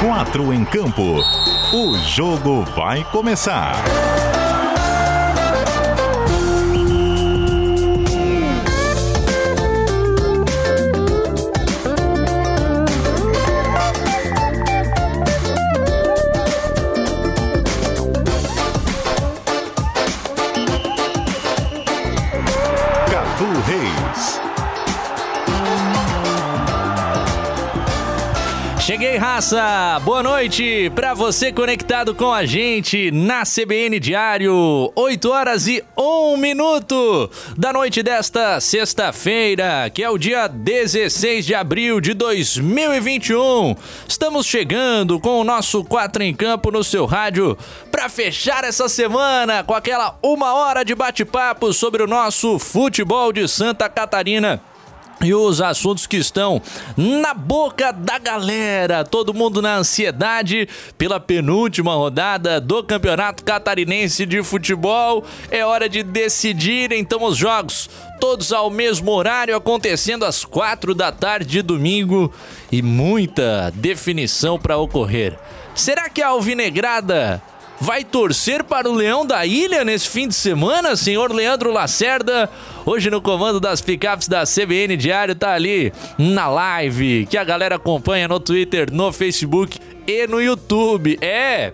Quatro em campo. O jogo vai começar. Cheguei, raça! Boa noite para você conectado com a gente na CBN Diário. 8 horas e 1 minuto da noite desta sexta-feira, que é o dia 16 de abril de 2021. Estamos chegando com o nosso 4 em Campo no seu rádio para fechar essa semana com aquela uma hora de bate-papo sobre o nosso futebol de Santa Catarina e os assuntos que estão na boca da galera, todo mundo na ansiedade pela penúltima rodada do Campeonato Catarinense de Futebol. É hora de decidir então os jogos, todos ao mesmo horário, acontecendo às quatro da tarde de domingo e muita definição para ocorrer. Será que a Alvinegrada vai torcer para o Leão da Ilha nesse fim de semana, senhor Leandro Lacerda? Hoje no comando das picapes da CBN Diário tá ali na live que a galera acompanha no Twitter, no Facebook e no YouTube. É,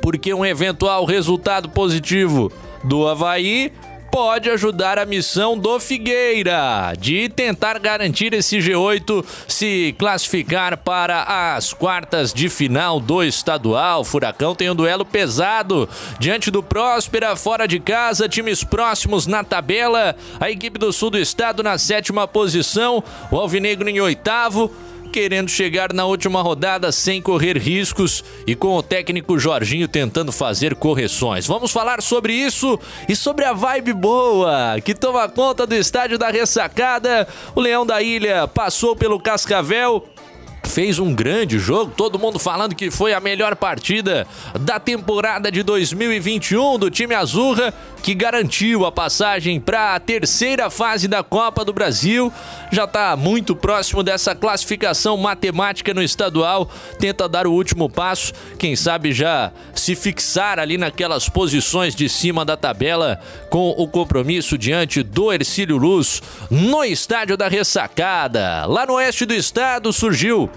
porque um eventual resultado positivo do Havaí pode ajudar a missão do Figueira de tentar garantir esse G8 se classificar para as quartas de final do estadual. O Furacão tem um duelo pesado diante do Próspera, fora de casa, times próximos na tabela. A equipe do sul do estado na sétima posição, o Alvinegro em oitavo querendo chegar na última rodada sem correr riscos e com o técnico Jorginho tentando fazer correções. Vamos falar sobre isso e sobre a vibe boa que toma conta do estádio da ressacada. O Leão da Ilha passou pelo Cascavel fez um grande jogo, todo mundo falando que foi a melhor partida da temporada de 2021 do time Azurra, que garantiu a passagem para a terceira fase da Copa do Brasil. Já está muito próximo dessa classificação matemática no estadual, tenta dar o último passo, quem sabe já se fixar ali naquelas posições de cima da tabela com o compromisso diante do Ercílio Luz no estádio da Ressacada. Lá no oeste do estado surgiu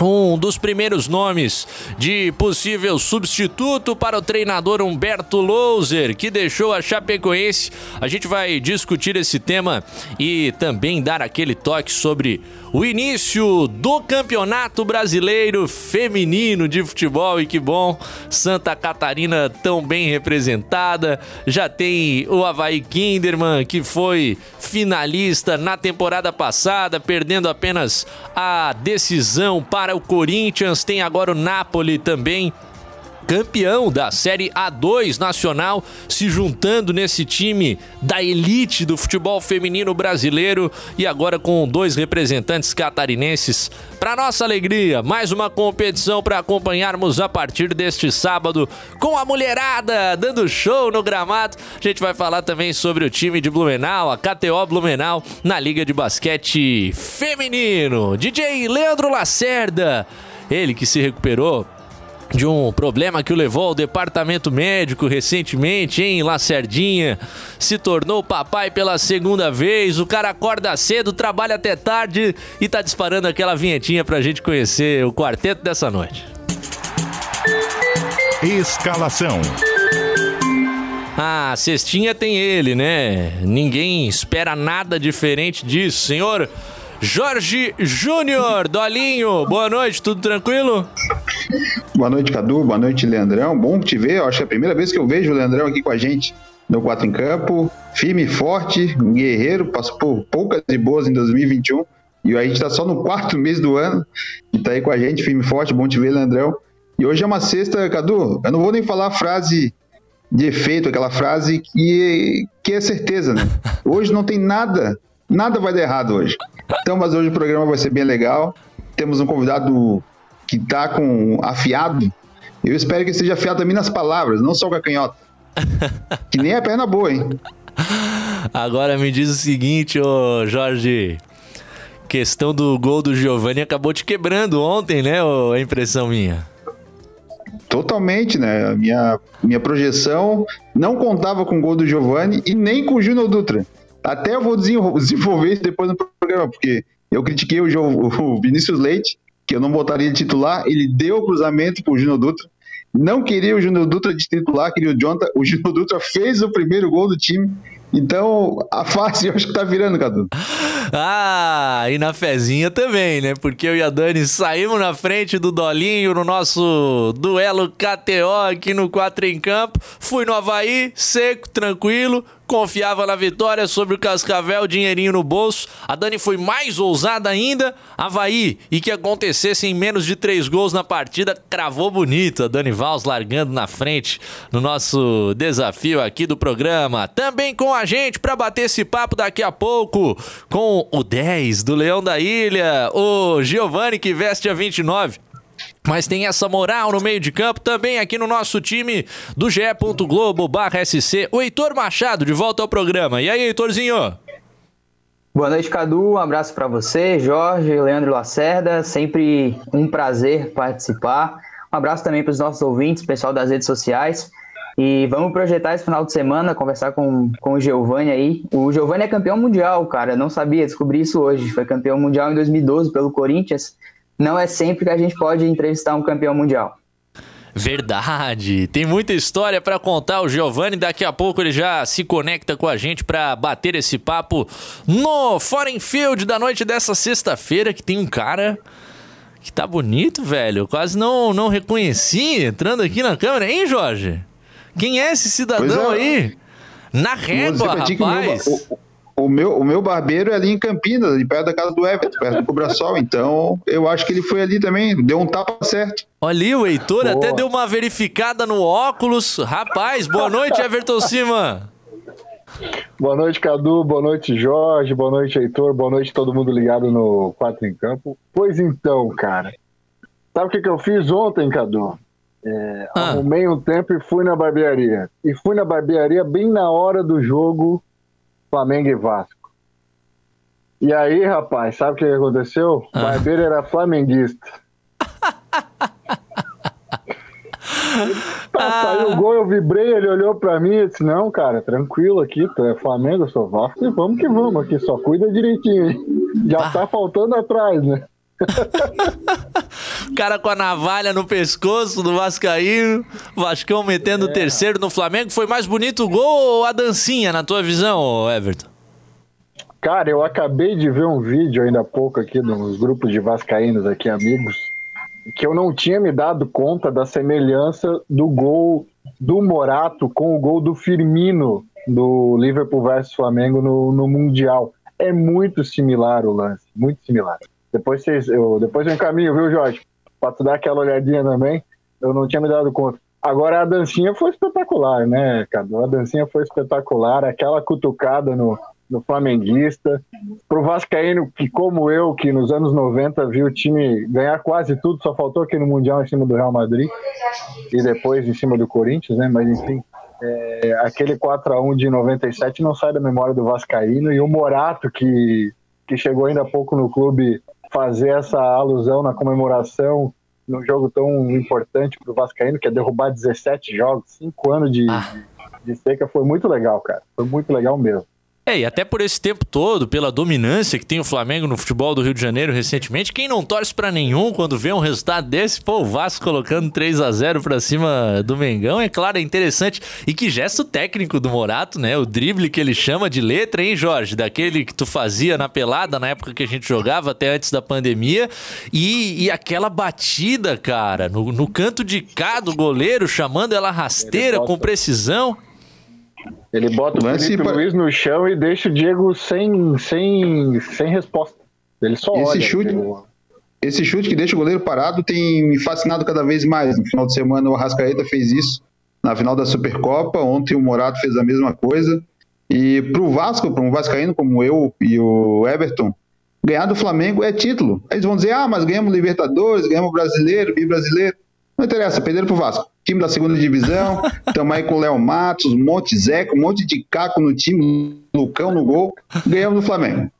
um dos primeiros nomes de possível substituto para o treinador Humberto Louser, que deixou a Chapecoense. A gente vai discutir esse tema e também dar aquele toque sobre o início do Campeonato Brasileiro Feminino de Futebol e que bom, Santa Catarina tão bem representada. Já tem o Havaí Kinderman, que foi finalista na temporada passada, perdendo apenas a decisão para o Corinthians. Tem agora o Napoli também campeão da Série A2 nacional, se juntando nesse time da elite do futebol feminino brasileiro e agora com dois representantes catarinenses. Para nossa alegria, mais uma competição para acompanharmos a partir deste sábado com a mulherada dando show no gramado. A gente vai falar também sobre o time de Blumenau, a KTO Blumenau na Liga de Basquete Feminino. DJ Leandro Lacerda, ele que se recuperou de um problema que o levou ao departamento médico recentemente, em Lacerdinha. Se tornou papai pela segunda vez. O cara acorda cedo, trabalha até tarde e tá disparando aquela vinhetinha pra gente conhecer o quarteto dessa noite. Escalação. Ah, cestinha tem ele, né? Ninguém espera nada diferente disso, senhor. Jorge Júnior, Dolinho, boa noite, tudo tranquilo? Boa noite, Cadu, boa noite, Leandrão. Bom te ver, eu acho que é a primeira vez que eu vejo o Leandrão aqui com a gente no 4 em Campo. Firme e forte, guerreiro, passou por poucas e boas em 2021. E a gente tá só no quarto mês do ano e tá aí com a gente, firme e forte, bom te ver, Leandrão. E hoje é uma sexta, Cadu, eu não vou nem falar a frase de efeito, aquela frase que, que é certeza, né? Hoje não tem nada, nada vai dar errado hoje. Então, mas hoje o programa vai ser bem legal. Temos um convidado que tá com afiado. Eu espero que seja afiado também nas palavras, não só com a canhota. que nem a perna boa, hein? Agora me diz o seguinte, ô Jorge. questão do gol do Giovani acabou te quebrando ontem, né? A impressão minha. Totalmente, né? A minha, minha projeção não contava com o gol do Giovani e nem com o Júnior Dutra. Até eu vou desenvolver isso depois no programa, porque eu critiquei o, o Vinícius Leite, que eu não botaria de titular, ele deu o cruzamento pro Júnior Dutra. Não queria o Júnior Dutra de titular, queria o Jonathan. O Júnior Dutra fez o primeiro gol do time então, a face eu acho que tá virando, Cadu. Ah, e na fezinha também, né? Porque eu e a Dani saímos na frente do Dolinho no nosso duelo KTO aqui no 4 em Campo. Fui no Havaí, seco, tranquilo, confiava na vitória sobre o Cascavel, dinheirinho no bolso. A Dani foi mais ousada ainda. Havaí, e que acontecesse em menos de três gols na partida, cravou bonito. A Dani Valls largando na frente no nosso desafio aqui do programa. Também com a gente para bater esse papo daqui a pouco com o 10 do Leão da Ilha, o Giovanni que veste a 29. Mas tem essa moral no meio de campo também aqui no nosso time do GE. Globo SC. O Heitor Machado de volta ao programa. E aí, Heitorzinho? Boa noite, Cadu. Um abraço para você, Jorge, Leandro Lacerda. Sempre um prazer participar. Um abraço também para os nossos ouvintes, pessoal das redes sociais. E vamos projetar esse final de semana, conversar com, com o Giovanni aí. O Giovanni é campeão mundial, cara. Não sabia, descobri isso hoje. Foi campeão mundial em 2012 pelo Corinthians não é sempre que a gente pode entrevistar um campeão mundial. Verdade. Tem muita história para contar o Giovanni. Daqui a pouco ele já se conecta com a gente para bater esse papo no Foreign Field da noite dessa sexta-feira que tem um cara que tá bonito, velho. quase não não reconheci entrando aqui na câmera, hein, Jorge? Quem é esse cidadão é. aí? Na régua, rapaz. O meu, o meu barbeiro é ali em Campinas, ali perto da casa do Everton, perto do Cobrasol. Então, eu acho que ele foi ali também, deu um tapa certo. Ali, o Heitor boa. até deu uma verificada no óculos. Rapaz, boa noite, Everton Cima. Boa noite, Cadu. Boa noite, Jorge. Boa noite, Heitor. Boa noite, todo mundo ligado no 4 em Campo. Pois então, cara. Sabe o que, que eu fiz ontem, Cadu? É, ah. Arrumei um tempo e fui na barbearia. E fui na barbearia bem na hora do jogo Flamengo e Vasco. E aí, rapaz, sabe o que aconteceu? O ah. barbeiro era flamenguista. Tá, saiu o gol, eu vibrei, ele olhou pra mim e disse, não, cara, tranquilo aqui, tu é Flamengo, eu sou Vasco, e vamos que vamos aqui, só cuida direitinho, hein? Já tá faltando atrás, né? O cara com a navalha no pescoço do Vascaíno, Vascão metendo o é. terceiro no Flamengo. Foi mais bonito o gol ou a dancinha, na tua visão, Everton? Cara, eu acabei de ver um vídeo ainda há pouco aqui nos grupos de vascaínos aqui, amigos, que eu não tinha me dado conta da semelhança do gol do Morato com o gol do Firmino do Liverpool versus Flamengo no, no Mundial. É muito similar o lance, muito similar. Depois, vocês, eu, depois eu encaminho, viu, Jorge? Pra tu dar aquela olhadinha também. Eu não tinha me dado conta. Agora a dancinha foi espetacular, né, Cadu? A dancinha foi espetacular, aquela cutucada no, no flamenguista. Pro Vascaíno, que como eu, que nos anos 90 viu o time ganhar quase tudo, só faltou aqui no Mundial em cima do Real Madrid e depois em cima do Corinthians, né? Mas enfim, é, aquele 4 a 1 de 97 não sai da memória do Vascaíno e o Morato, que, que chegou ainda há pouco no clube fazer essa alusão na comemoração num jogo tão importante para o Vascaíno, que é derrubar 17 jogos, 5 anos de, ah. de, de seca, foi muito legal, cara. Foi muito legal mesmo. É, e até por esse tempo todo, pela dominância que tem o Flamengo no futebol do Rio de Janeiro recentemente, quem não torce para nenhum quando vê um resultado desse, pô, o Vasco colocando 3 a 0 para cima do Mengão, é claro, é interessante. E que gesto técnico do Morato, né? O drible que ele chama de letra, hein, Jorge? Daquele que tu fazia na pelada na época que a gente jogava, até antes da pandemia. E, e aquela batida, cara, no, no canto de cá do goleiro, chamando ela rasteira com precisão. Ele bota o Felipe pra... Luiz no chão e deixa o Diego sem, sem, sem resposta. Ele só esse olha. Chute, esse chute que deixa o goleiro parado tem me fascinado cada vez mais. No final de semana o Arrascaeta fez isso na final da Supercopa. Ontem o Morato fez a mesma coisa. E para o Vasco, para um Vascaíno como eu e o Everton, ganhar do Flamengo é título. Eles vão dizer, ah, mas ganhamos Libertadores, ganhamos Brasileiro, Bi-Brasileiro. Não interessa, perderam pro Vasco. Time da segunda divisão, estamos aí com o Léo Matos, um monte de Zeca, um monte de Caco no time, Lucão no gol, ganhamos do Flamengo.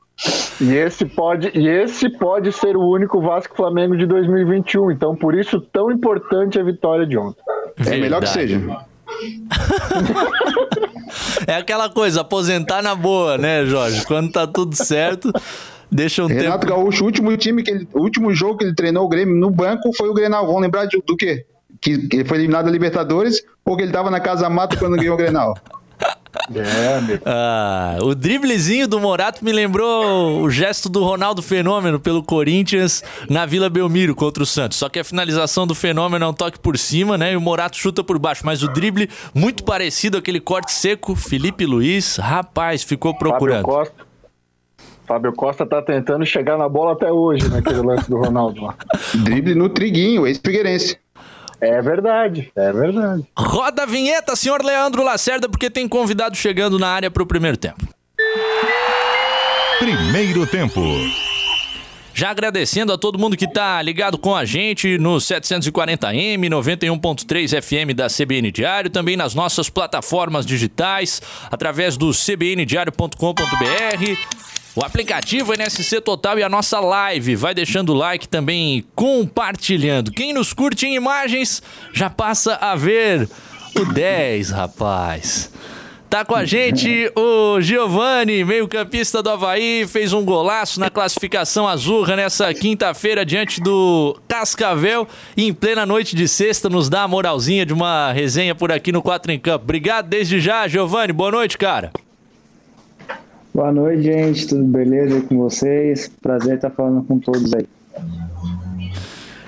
E esse pode, e esse pode ser o único Vasco Flamengo de 2021. Então, por isso tão importante a vitória de ontem. É melhor que seja. é aquela coisa, aposentar na boa, né, Jorge? Quando tá tudo certo, deixa um Renato tempo. Gaúcho, o último time que ele, o último jogo que ele treinou o Grêmio no banco foi o Grenal. Vão lembrar de, do quê? Que, que ele foi eliminado da Libertadores ou que ele tava na Casa Mata quando ganhou o Grenal? É, meu. Ah, o driblezinho do Morato me lembrou o gesto do Ronaldo Fenômeno pelo Corinthians na Vila Belmiro contra o Santos. Só que a finalização do Fenômeno é um toque por cima, né? E o Morato chuta por baixo. Mas o drible, muito parecido aquele corte seco. Felipe Luiz, rapaz, ficou procurando. Fábio Costa. Fábio Costa tá tentando chegar na bola até hoje, naquele lance do Ronaldo lá. Drible no Triguinho, ex-figueirense. É verdade, é verdade. Roda a vinheta, senhor Leandro Lacerda, porque tem convidado chegando na área para o primeiro tempo. Primeiro tempo. Já agradecendo a todo mundo que tá ligado com a gente no 740M, 91.3 FM da CBN Diário, também nas nossas plataformas digitais, através do cbndiario.com.br. O aplicativo NSC Total e a nossa live. Vai deixando o like também, compartilhando. Quem nos curte em imagens já passa a ver o 10, rapaz. Tá com a gente o Giovani, meio-campista do Havaí, fez um golaço na classificação azurra nessa quinta-feira diante do Cascavel e em plena noite de sexta nos dá a moralzinha de uma resenha por aqui no 4 em Campo. Obrigado desde já, Giovani. Boa noite, cara. Boa noite, gente. Tudo beleza com vocês? Prazer estar falando com todos aí.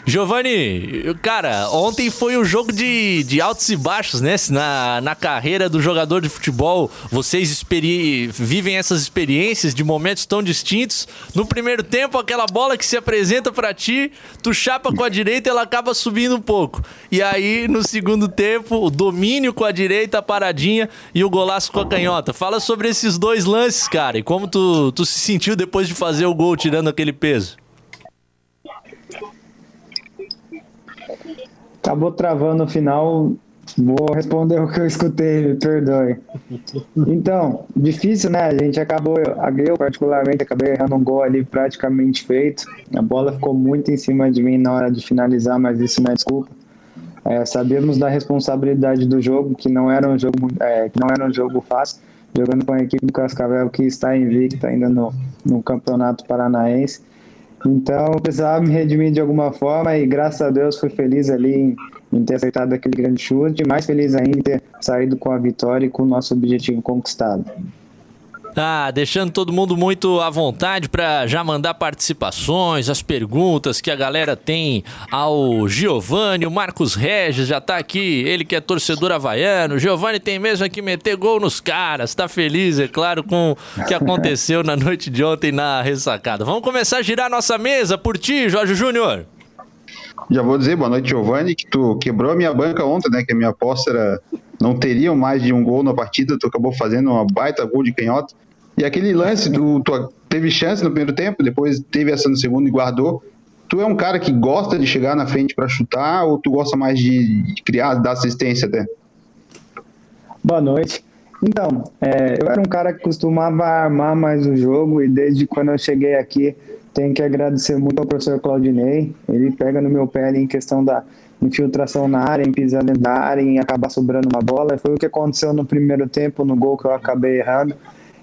Giovanni, cara, ontem foi um jogo de, de altos e baixos, né? Na, na carreira do jogador de futebol, vocês vivem essas experiências de momentos tão distintos. No primeiro tempo, aquela bola que se apresenta para ti, tu chapa com a direita, ela acaba subindo um pouco. E aí, no segundo tempo, o domínio com a direita, a paradinha e o golaço com a canhota. Fala sobre esses dois lances, cara, e como tu, tu se sentiu depois de fazer o gol tirando aquele peso. Acabou travando no final. Vou responder o que eu escutei, me perdoe. Então, difícil, né? A gente acabou, eu particularmente, acabei errando um gol ali praticamente feito. A bola ficou muito em cima de mim na hora de finalizar, mas isso não é desculpa. É, sabíamos da responsabilidade do jogo, que não era um jogo, é, que não era um jogo fácil, jogando com a equipe do Cascavel que está invicta ainda no, no Campeonato Paranaense. Então, precisava me redimir de alguma forma e graças a Deus fui feliz ali em, em, ter acertado aquele grande chute, mais feliz ainda em ter saído com a vitória e com o nosso objetivo conquistado. Ah, deixando todo mundo muito à vontade para já mandar participações, as perguntas que a galera tem ao Giovanni, o Marcos Regis já tá aqui, ele que é torcedor havaiano. Giovanni tem mesmo que meter gol nos caras, tá feliz, é claro, com o que aconteceu na noite de ontem na ressacada. Vamos começar a girar nossa mesa por ti, Jorge Júnior. Já vou dizer boa noite, Giovanni, que tu quebrou a minha banca ontem, né? Que a minha aposta era não teriam mais de um gol na partida, tu acabou fazendo uma baita gol de canhota. E aquele lance, do, tu teve chance no primeiro tempo, depois teve essa no segundo e guardou. Tu é um cara que gosta de chegar na frente para chutar ou tu gosta mais de criar, dar assistência até? Boa noite. Então, é, eu era um cara que costumava armar mais o jogo e desde quando eu cheguei aqui tenho que agradecer muito ao professor Claudinei. Ele pega no meu pé em questão da infiltração na área, em pisar dentro da área, em acabar sobrando uma bola. Foi o que aconteceu no primeiro tempo, no gol que eu acabei errando.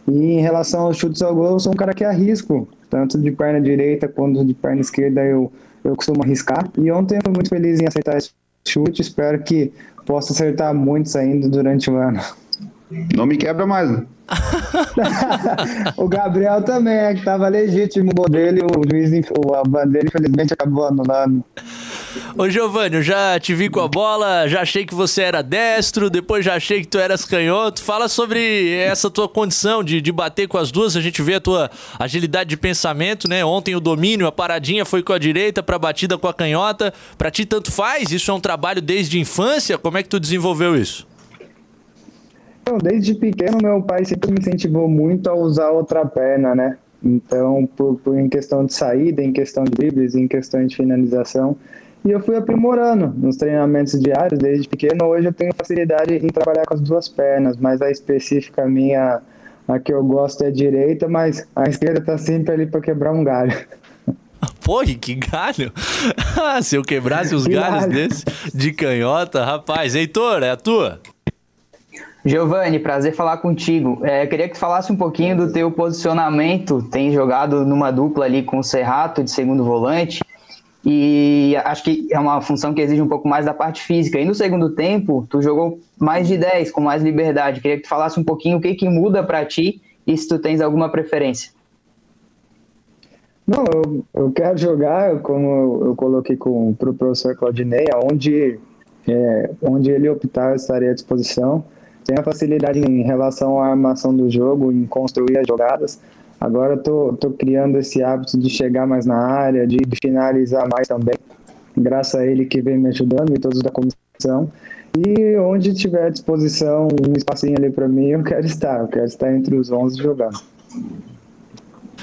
E em relação aos chutes ao gol, eu sou um cara que arrisco, tanto de perna direita quanto de perna esquerda eu, eu costumo arriscar. E ontem eu fui muito feliz em acertar esse chute, espero que possa acertar muitos ainda durante o ano. Não me quebra mais, né? o Gabriel também, é que tava legítimo o dele, o juiz, a bandeira infelizmente acabou anulando. Ô Giovanni, eu já te vi com a bola, já achei que você era destro, depois já achei que tu eras canhoto. Fala sobre essa tua condição de, de bater com as duas, a gente vê a tua agilidade de pensamento, né? Ontem o domínio, a paradinha foi com a direita pra batida com a canhota. Pra ti tanto faz? Isso é um trabalho desde infância? Como é que tu desenvolveu isso? Então, desde pequeno, meu pai sempre me incentivou muito a usar outra perna, né? Então, por, por, em questão de saída, em questão de dribles, em questão de finalização. E eu fui aprimorando nos treinamentos diários desde pequeno. Hoje eu tenho facilidade em trabalhar com as duas pernas, mas a específica minha, A que eu gosto é a direita, mas a esquerda tá sempre ali para quebrar um galho. Pô, que galho! Se eu quebrasse os galhos galho. desse de canhota, rapaz. Heitor, é a tua? Giovanni, prazer falar contigo. É, queria que tu falasse um pouquinho do teu posicionamento. Tem jogado numa dupla ali com o Serrato de segundo volante. E acho que é uma função que exige um pouco mais da parte física. E no segundo tempo, tu jogou mais de 10, com mais liberdade. Queria que tu falasse um pouquinho o que, que muda para ti e se tu tens alguma preferência. Não, eu, eu quero jogar, como eu coloquei com o professor Claudinei, onde, é, onde ele optar, eu estarei à disposição. Tem a facilidade em relação à armação do jogo, em construir as jogadas. Agora tô, tô criando esse hábito de chegar mais na área, de finalizar mais também, graças a ele que vem me ajudando e todos da comissão. E onde tiver à disposição um espacinho ali para mim, eu quero estar. Eu quero estar entre os 11 jogando.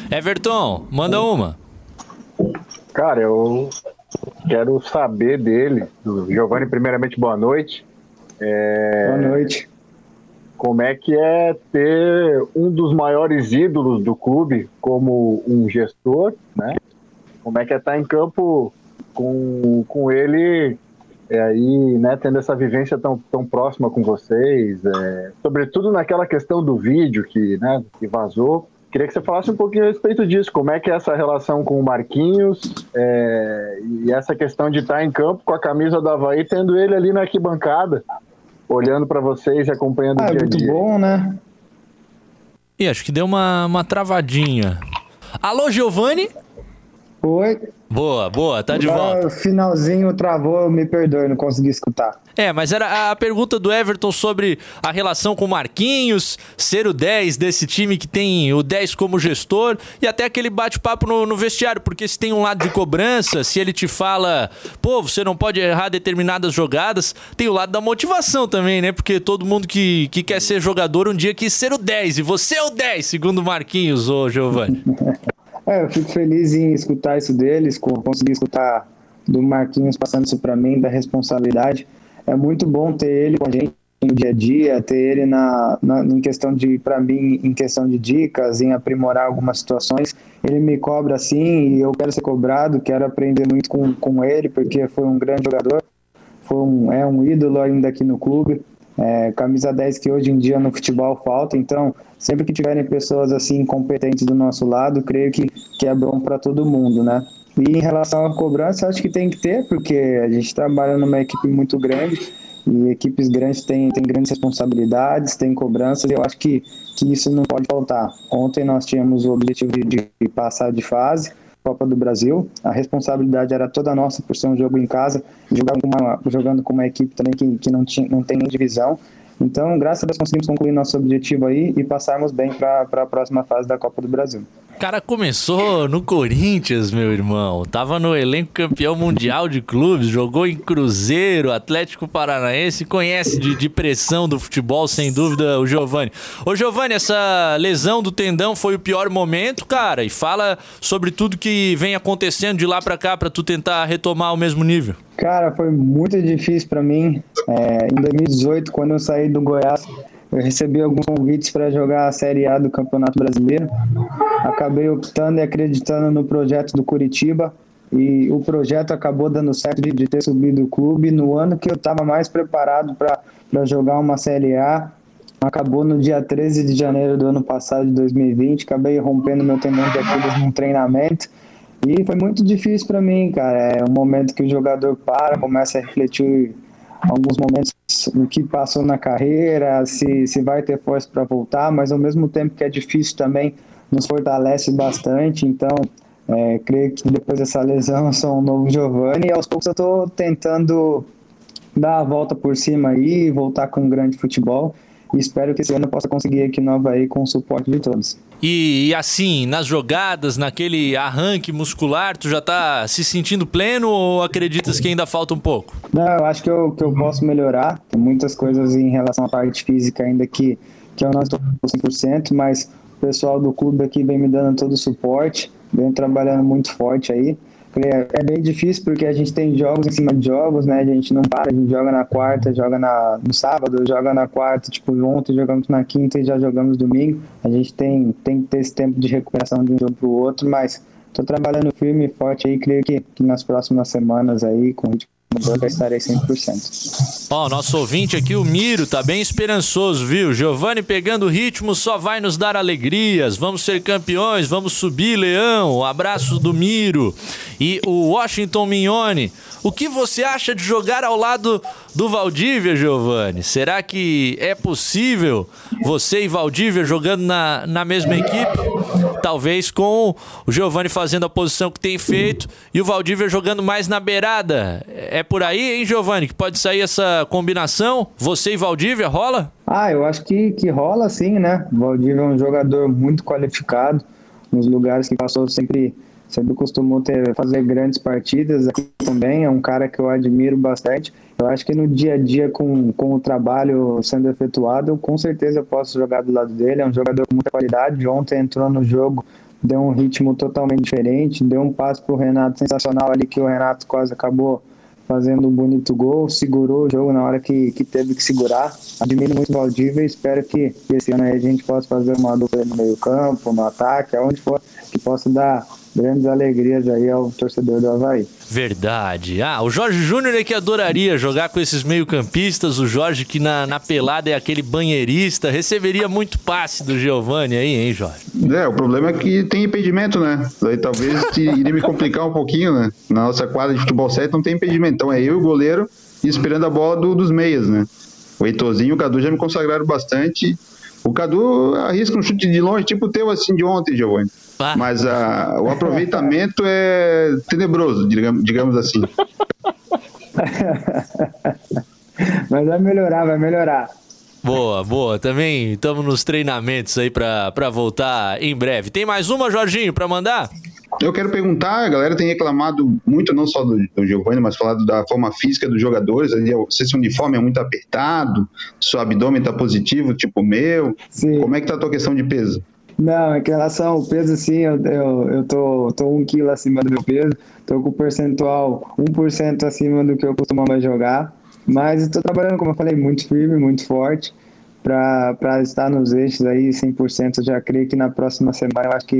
Everton, manda uma. Cara, eu quero saber dele, Giovanni, primeiramente, boa noite. É... Boa noite. Como é que é ter um dos maiores ídolos do clube como um gestor, né? Como é que é estar em campo com, com ele é, aí, né, tendo essa vivência tão, tão próxima com vocês, é, sobretudo naquela questão do vídeo que, né, que vazou, Queria que você falasse um pouquinho a respeito disso. Como é que é essa relação com o Marquinhos é, e essa questão de estar em campo com a camisa do Havaí, tendo ele ali na arquibancada, olhando para vocês e acompanhando ah, o dia a dia. É muito bom, né? E acho que deu uma, uma travadinha. Alô, Giovanni? Oi. Boa, boa, tá de volta. Finalzinho travou, me perdoe, não consegui escutar. É, mas era a pergunta do Everton sobre a relação com o Marquinhos, ser o 10 desse time que tem o 10 como gestor e até aquele bate-papo no, no, vestiário, porque se tem um lado de cobrança, se ele te fala, pô, você não pode errar determinadas jogadas, tem o lado da motivação também, né? Porque todo mundo que, que quer ser jogador um dia quis ser o 10 e você é o 10, segundo o Marquinhos, ô Giovanni. É, eu fico feliz em escutar isso deles, conseguir escutar do Marquinhos passando isso para mim, da responsabilidade. É muito bom ter ele com a gente no dia a dia, ter ele na, na em questão de, para mim, em questão de dicas, em aprimorar algumas situações. Ele me cobra assim e eu quero ser cobrado, quero aprender muito com, com ele, porque foi um grande jogador, foi um, é um ídolo ainda aqui no clube. É, camisa 10 que hoje em dia no futebol falta, então sempre que tiverem pessoas assim competentes do nosso lado, creio que, que é bom para todo mundo, né? E em relação à cobrança, acho que tem que ter, porque a gente trabalha numa equipe muito grande e equipes grandes têm, têm grandes responsabilidades, têm cobranças, e eu acho que, que isso não pode faltar. Ontem nós tínhamos o objetivo de, de passar de fase, Copa do Brasil. A responsabilidade era toda nossa por ser um jogo em casa, jogando com uma, jogando com uma equipe também que, que não, tinha, não tem nem divisão. Então, graças a Deus, conseguimos concluir nosso objetivo aí e passarmos bem para a próxima fase da Copa do Brasil cara começou no Corinthians, meu irmão. Tava no elenco campeão mundial de clubes, jogou em Cruzeiro, Atlético Paranaense, conhece de, de pressão do futebol, sem dúvida, o Giovani. Ô, Giovani, essa lesão do tendão foi o pior momento, cara? E fala sobre tudo que vem acontecendo de lá para cá para tu tentar retomar o mesmo nível. Cara, foi muito difícil para mim. É, em 2018, quando eu saí do Goiás, eu recebi alguns convites para jogar a Série A do Campeonato Brasileiro. Acabei optando e acreditando no projeto do Curitiba e o projeto acabou dando certo de, de ter subido o clube no ano que eu estava mais preparado para jogar uma Série A. Acabou no dia 13 de janeiro do ano passado, de 2020. Acabei rompendo meu tendão de Aquiles num treinamento. E foi muito difícil para mim, cara. É um momento que o jogador para, começa a refletir alguns momentos o que passou na carreira, se, se vai ter força para voltar, mas ao mesmo tempo que é difícil também, nos fortalece bastante. Então, é, creio que depois dessa lesão eu sou um novo Giovanni e aos poucos eu estou tentando dar a volta por cima aí, voltar com um grande futebol e espero que esse ano possa conseguir aqui no Havaí com o suporte de todos. E, e, assim, nas jogadas, naquele arranque muscular, tu já tá se sentindo pleno ou acreditas que ainda falta um pouco? Não, eu acho que eu, que eu posso melhorar. Tem muitas coisas em relação à parte física ainda que, que eu não estou 100%, mas o pessoal do clube aqui vem me dando todo o suporte, vem trabalhando muito forte aí. É, é bem difícil porque a gente tem jogos em cima de jogos, né? A gente não para, a gente joga na quarta, joga na, no sábado, joga na quarta, tipo, ontem jogamos na quinta e já jogamos domingo. A gente tem, tem que ter esse tempo de recuperação de um jogo para o outro, mas tô trabalhando firme e forte aí, creio que, que nas próximas semanas aí, com ritmo estarei 100%. Ó, oh, nosso ouvinte aqui, o Miro, tá bem esperançoso, viu? Giovanni pegando o ritmo só vai nos dar alegrias. Vamos ser campeões, vamos subir, Leão. Abraço do Miro. E o Washington Mignone. O que você acha de jogar ao lado do Valdívia, Giovanni? Será que é possível você e Valdívia jogando na, na mesma equipe? Talvez com o Giovanni fazendo a posição que tem feito e o Valdívia jogando mais na beirada. É por aí, hein, Giovanni, que pode sair essa combinação? Você e Valdívia, rola? Ah, eu acho que, que rola sim, né? O Valdívia é um jogador muito qualificado, nos lugares que passou sempre sempre costumou ter, fazer grandes partidas aqui também, é um cara que eu admiro bastante. Eu acho que no dia a dia, com, com o trabalho sendo efetuado, com certeza eu posso jogar do lado dele. É um jogador com muita qualidade. Ontem entrou no jogo, deu um ritmo totalmente diferente, deu um passo para o Renato sensacional ali, que o Renato quase acabou fazendo um bonito gol, segurou o jogo na hora que, que teve que segurar. Admiro muito o Valdívia e espero que esse ano a gente possa fazer uma dupla no meio campo, no ataque, aonde for, que possa dar grandes alegrias aí ao torcedor do Havaí. Verdade. Ah, o Jorge Júnior é que adoraria jogar com esses meio-campistas. O Jorge, que na, na pelada é aquele banheirista, receberia muito passe do Giovanni aí, hein, Jorge? É, o problema é que tem impedimento, né? Daí talvez iria me complicar um pouquinho, né? Na nossa quadra de futebol 7 não tem impedimento. Então é eu e o goleiro esperando a bola do, dos meias, né? O Heitorzinho e o Cadu já me consagraram bastante. O Cadu arrisca um chute de longe, tipo o teu assim de ontem, Giovanni. Ah. Mas a, o aproveitamento é tenebroso, digamos, digamos assim. Mas vai melhorar, vai melhorar. Boa, boa. Também estamos nos treinamentos aí para voltar em breve. Tem mais uma, Jorginho, para mandar? Eu quero perguntar, a galera tem reclamado muito, não só do, do Giovanni, mas falado da forma física dos jogadores. Ali, se esse uniforme é muito apertado, se o abdômen está positivo, tipo o meu. Sim. Como é que tá a tua questão de peso? Não, em relação ao peso, sim, eu, eu, eu tô, tô um quilo acima do meu peso, tô com o percentual 1% acima do que eu costumava jogar, mas estou trabalhando, como eu falei, muito firme, muito forte, para estar nos eixos aí 100%, já creio que na próxima semana eu acho que,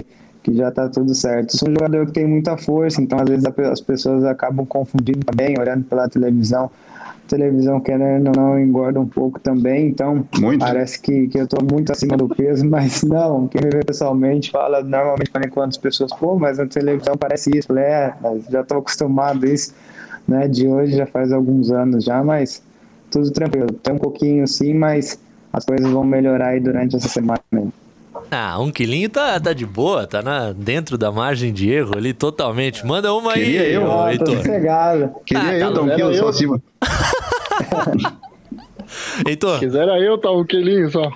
que já está tudo certo. Sou um jogador que tem muita força, então às vezes as pessoas acabam confundindo também, olhando pela televisão, televisão, querendo ou não, engorda um pouco também, então muito. parece que, que eu estou muito acima do peso, mas não, quem me vê pessoalmente fala normalmente para quantas pessoas, pô, mas na televisão parece isso, é, já estou acostumado a isso, né, de hoje já faz alguns anos já, mas tudo tranquilo, tem um pouquinho sim, mas as coisas vão melhorar aí durante essa semana. Ah, um quilinho tá, tá de boa, tá na, dentro da margem de erro ali totalmente. Manda uma Queria aí, eu, ah, Heitor. Queria ah, eu, tá um quilo só acima. Heitor. Quisera eu, tá um quilinho só.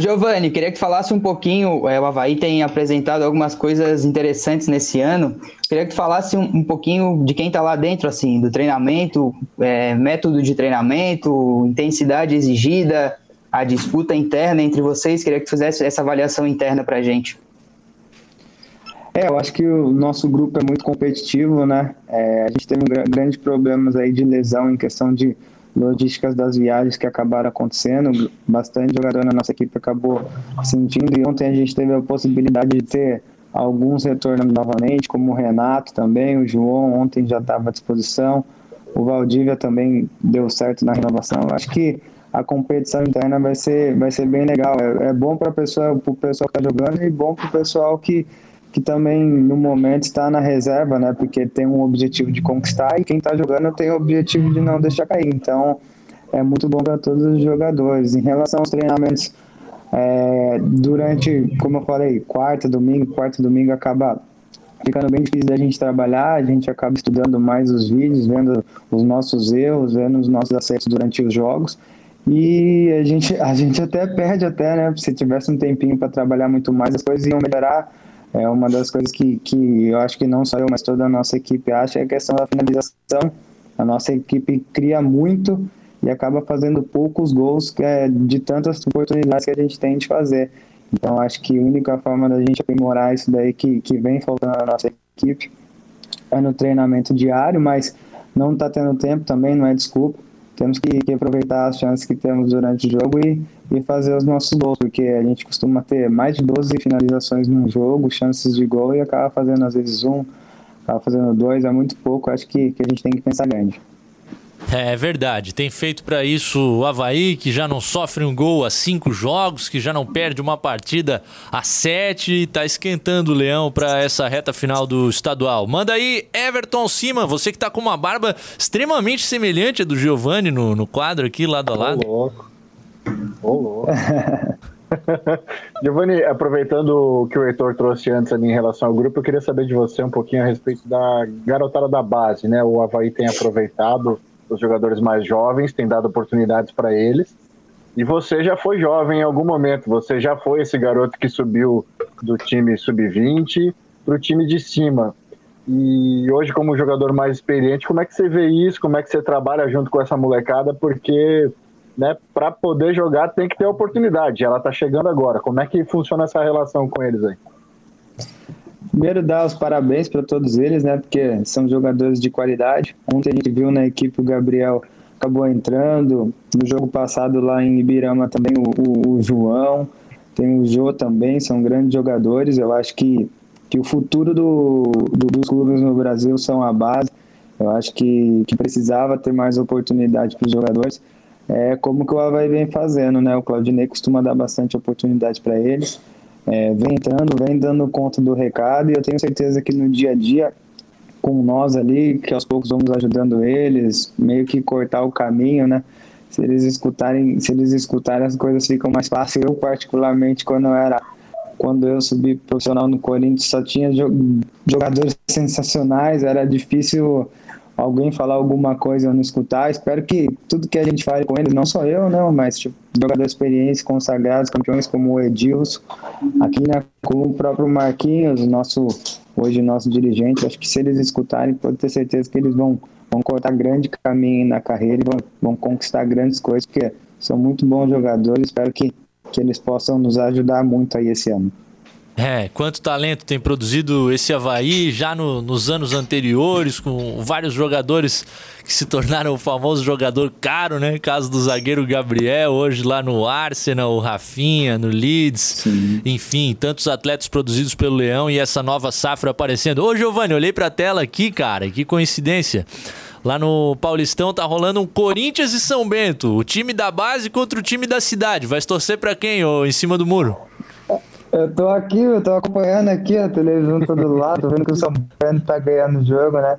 Giovanni, queria que falasse um pouquinho. É, o Havaí tem apresentado algumas coisas interessantes nesse ano. Queria que falasse um, um pouquinho de quem está lá dentro, assim, do treinamento, é, método de treinamento, intensidade exigida, a disputa interna entre vocês. Queria que fizesse essa avaliação interna para a gente. É, eu acho que o nosso grupo é muito competitivo, né? É, a gente teve um grandes problemas aí de lesão em questão de logísticas das viagens que acabaram acontecendo. Bastante jogador na nossa equipe acabou sentindo e ontem a gente teve a possibilidade de ter alguns retornando novamente, como o Renato também, o João ontem já estava à disposição, o Valdívia também deu certo na renovação. Eu acho que a competição interna vai ser, vai ser bem legal. É, é bom para o pessoal que está jogando e bom para o pessoal que, que também no momento está na reserva, né? Porque tem um objetivo de conquistar e quem está jogando tem o objetivo de não deixar cair. Então é muito bom para todos os jogadores. Em relação aos treinamentos, é, durante, como eu falei, quarta, domingo, quarta, domingo acaba ficando bem difícil da gente trabalhar, a gente acaba estudando mais os vídeos, vendo os nossos erros, vendo os nossos acertos durante os jogos e a gente, a gente até perde até, né? Se tivesse um tempinho para trabalhar muito mais, as coisas iam melhorar. É uma das coisas que, que eu acho que não só eu, mas toda a nossa equipe acha é a questão da finalização. A nossa equipe cria muito e acaba fazendo poucos gols é, de tantas oportunidades que a gente tem de fazer. Então acho que a única forma da gente aprimorar isso daí que, que vem faltando na nossa equipe é no treinamento diário, mas não está tendo tempo também, não é desculpa. Temos que, que, aproveitar as chances que temos durante o jogo e, e fazer os nossos gols, porque a gente costuma ter mais de 12 finalizações no jogo, chances de gol e acaba fazendo às vezes um, acaba fazendo dois, é muito pouco. Acho que, que a gente tem que pensar grande. É verdade, tem feito para isso o Havaí, que já não sofre um gol há cinco jogos, que já não perde uma partida a sete e tá esquentando o leão para essa reta final do estadual. Manda aí, Everton Cima, você que tá com uma barba extremamente semelhante à do Giovanni no, no quadro aqui, lado a lado. Ô louco. Ô louco. Giovanni, aproveitando o que o Heitor trouxe antes ali em relação ao grupo, eu queria saber de você um pouquinho a respeito da garotada da base, né? O Havaí tem aproveitado os jogadores mais jovens, tem dado oportunidades para eles. E você já foi jovem em algum momento, você já foi esse garoto que subiu do time sub-20 para o time de cima. E hoje, como jogador mais experiente, como é que você vê isso? Como é que você trabalha junto com essa molecada? Porque né, para poder jogar tem que ter oportunidade. Ela está chegando agora. Como é que funciona essa relação com eles aí? Primeiro, dar os parabéns para todos eles, né? Porque são jogadores de qualidade. Ontem a gente viu na equipe o Gabriel acabou entrando. No jogo passado lá em Ibirama também o, o, o João. Tem o Jô também, são grandes jogadores. Eu acho que, que o futuro do, do, dos clubes no Brasil são a base. Eu acho que, que precisava ter mais oportunidade para os jogadores. É como que o Havaí vem fazendo, né? O Claudinei costuma dar bastante oportunidade para eles é, vem entrando, vem dando conta do recado e eu tenho certeza que no dia a dia, com nós ali, que aos poucos vamos ajudando eles, meio que cortar o caminho, né? Se eles escutarem, se eles escutarem as coisas ficam mais fáceis. Eu particularmente quando eu era quando eu subi profissional no Corinthians só tinha jogadores sensacionais, era difícil alguém falar alguma coisa ou não escutar. Espero que tudo que a gente fale com eles, não só eu, não, mas tipo, jogadores experientes, consagrados, campeões como o Edilson, aqui como o próprio Marquinhos, nosso hoje nosso dirigente, acho que se eles escutarem, pode ter certeza que eles vão, vão cortar grande caminho na carreira e vão, vão conquistar grandes coisas, porque são muito bons jogadores, espero que, que eles possam nos ajudar muito aí esse ano. É, quanto talento tem produzido esse Havaí já no, nos anos anteriores, com vários jogadores que se tornaram o famoso jogador caro, né? Caso do zagueiro Gabriel, hoje lá no Arsenal, o Rafinha, no Leeds, Sim. enfim, tantos atletas produzidos pelo Leão e essa nova safra aparecendo. Ô, Giovanni, olhei pra tela aqui, cara, que coincidência. Lá no Paulistão tá rolando um Corinthians e São Bento, o time da base contra o time da cidade. Vai torcer para quem, ô, em cima do muro? Eu tô aqui, eu tô acompanhando aqui a televisão todo lado, tô vendo que o São Paulo tá ganhando o jogo, né?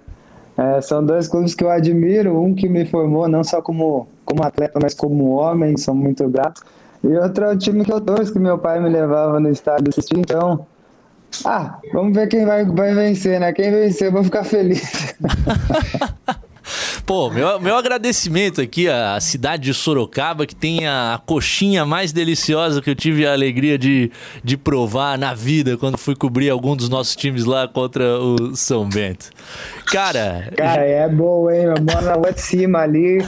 É, são dois clubes que eu admiro, um que me formou não só como, como atleta, mas como homem, são muito gratos. E outro é o time que eu torço, que meu pai me levava no estádio assistir, então... Ah, vamos ver quem vai, vai vencer, né? Quem vencer, eu vou ficar feliz. Pô, meu, meu agradecimento aqui à cidade de Sorocaba, que tem a coxinha mais deliciosa que eu tive a alegria de, de provar na vida quando fui cobrir algum dos nossos times lá contra o São Bento. Cara. Cara, é bom, hein? Eu moro rua de cima ali.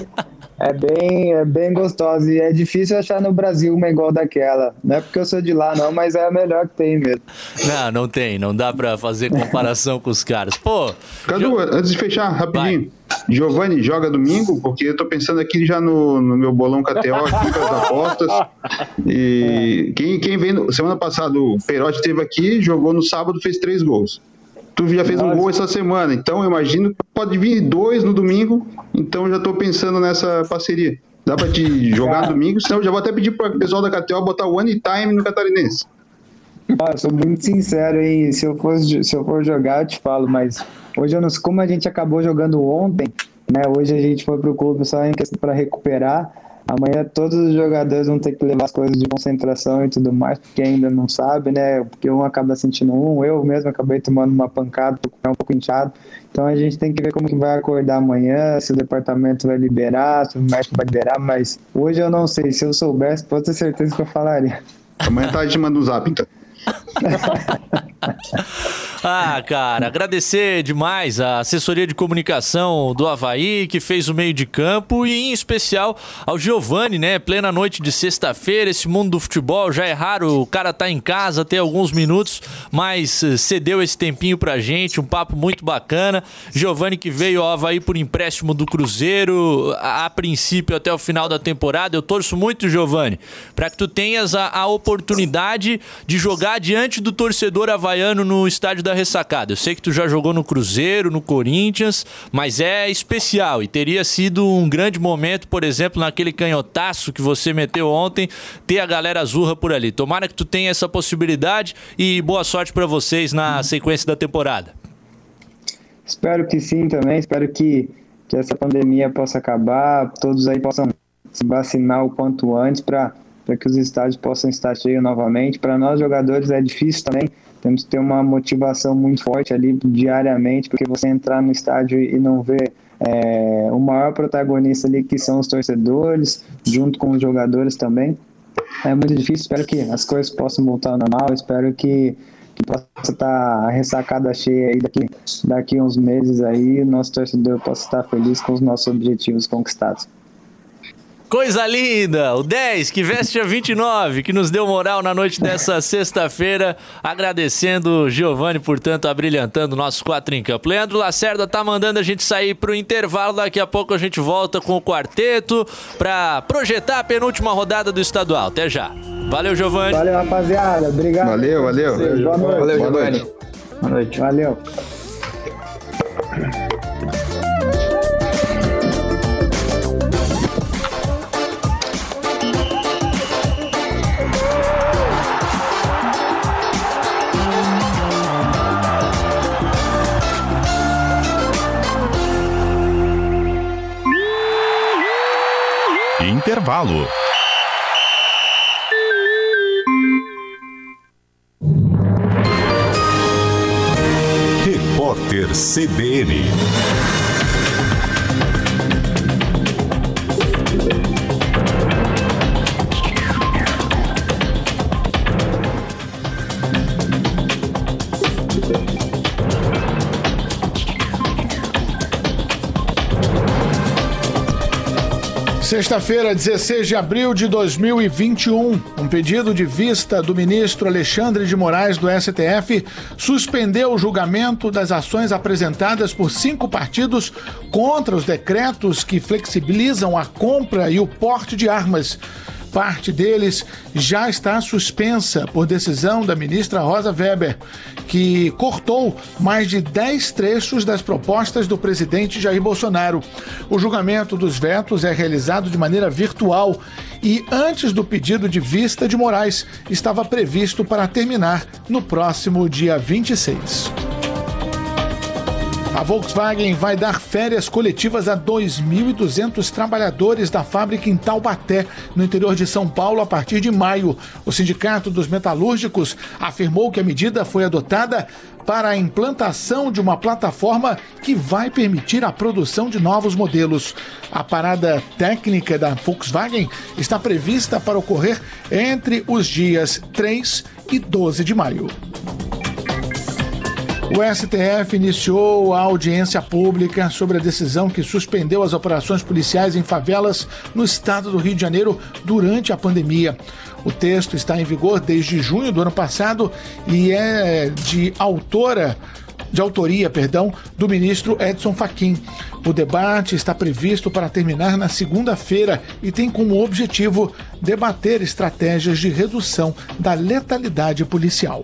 É bem, é bem gostosa e é difícil achar no Brasil uma igual daquela. Não é porque eu sou de lá, não, mas é a melhor que tem mesmo. Não, não tem. Não dá pra fazer comparação com os caras. Pô. Cadu, jo... antes de fechar, rapidinho. Vai. Giovanni joga domingo, porque eu tô pensando aqui já no, no meu bolão KTO, com as apostas. E quem, quem vem. No, semana passada o Perotti esteve aqui, jogou no sábado, fez três gols. Tu já fez Nossa. um gol essa semana, então eu imagino que pode vir dois no domingo, então eu já tô pensando nessa parceria. Dá pra te jogar no domingo, senão eu já vou até pedir pro pessoal da KTO botar o Anytime no Catarinense. Ah, sou muito sincero, hein? Se eu, for, se eu for jogar, eu te falo, mas hoje eu não sei como a gente acabou jogando ontem, né? Hoje a gente foi pro clube só em questão para recuperar. Amanhã todos os jogadores vão ter que levar as coisas de concentração e tudo mais, porque ainda não sabe, né? Porque um acaba sentindo um, eu mesmo acabei tomando uma pancada, tô um pouco inchado. Então a gente tem que ver como que vai acordar amanhã, se o departamento vai liberar, se o médico vai liberar, mas hoje eu não sei. Se eu soubesse, pode ter certeza que eu falaria. Amanhã tá te manda um zap, então. Ah, cara, agradecer demais a assessoria de comunicação do Havaí, que fez o meio de campo, e em especial ao Giovanni, né? Plena noite de sexta-feira, esse mundo do futebol já é raro, o cara tá em casa, tem alguns minutos, mas eh, cedeu esse tempinho pra gente, um papo muito bacana. Giovanni que veio ao Havaí por empréstimo do Cruzeiro, a, princípio até o final da temporada. Eu torço muito, Giovanni, para que tu tenhas a, a oportunidade de jogar diante do torcedor havaiano no estádio da ressacada. Eu sei que tu já jogou no Cruzeiro, no Corinthians, mas é especial e teria sido um grande momento, por exemplo, naquele canhotaço que você meteu ontem, ter a galera azurra por ali. Tomara que tu tenha essa possibilidade e boa sorte para vocês na sequência da temporada. Espero que sim também, espero que, que essa pandemia possa acabar, todos aí possam se vacinar o quanto antes para que os estádios possam estar cheios novamente. Para nós jogadores é difícil também, temos que ter uma motivação muito forte ali diariamente, porque você entrar no estádio e não ver é, o maior protagonista ali que são os torcedores, junto com os jogadores também, é muito difícil. Espero que as coisas possam voltar ao normal, espero que, que possa estar a ressacada cheia aí daqui, daqui uns meses aí, nosso torcedor possa estar feliz com os nossos objetivos conquistados. Coisa linda! O 10, que veste a 29, que nos deu moral na noite dessa sexta-feira. Agradecendo o Giovanni, portanto, abrilhantando nossos quatro em campo. Leandro Lacerda tá mandando a gente sair pro intervalo. Daqui a pouco a gente volta com o quarteto para projetar a penúltima rodada do estadual. Até já. Valeu, Giovanni. Valeu, rapaziada. Obrigado. Valeu, valeu. Boa noite. Valeu, Boa Giovanni. noite. Boa noite. Valeu. Intervalo. Repórter CBN. Sexta-feira, 16 de abril de 2021, um pedido de vista do ministro Alexandre de Moraes do STF suspendeu o julgamento das ações apresentadas por cinco partidos contra os decretos que flexibilizam a compra e o porte de armas. Parte deles já está suspensa por decisão da ministra Rosa Weber, que cortou mais de 10 trechos das propostas do presidente Jair Bolsonaro. O julgamento dos vetos é realizado de maneira virtual e, antes do pedido de vista de Moraes, estava previsto para terminar no próximo dia 26. A Volkswagen vai dar férias coletivas a 2.200 trabalhadores da fábrica em Taubaté, no interior de São Paulo, a partir de maio. O Sindicato dos Metalúrgicos afirmou que a medida foi adotada para a implantação de uma plataforma que vai permitir a produção de novos modelos. A parada técnica da Volkswagen está prevista para ocorrer entre os dias 3 e 12 de maio. O STF iniciou a audiência pública sobre a decisão que suspendeu as operações policiais em favelas no estado do Rio de Janeiro durante a pandemia. O texto está em vigor desde junho do ano passado e é de autora de autoria, perdão, do ministro Edson Fachin. O debate está previsto para terminar na segunda-feira e tem como objetivo debater estratégias de redução da letalidade policial.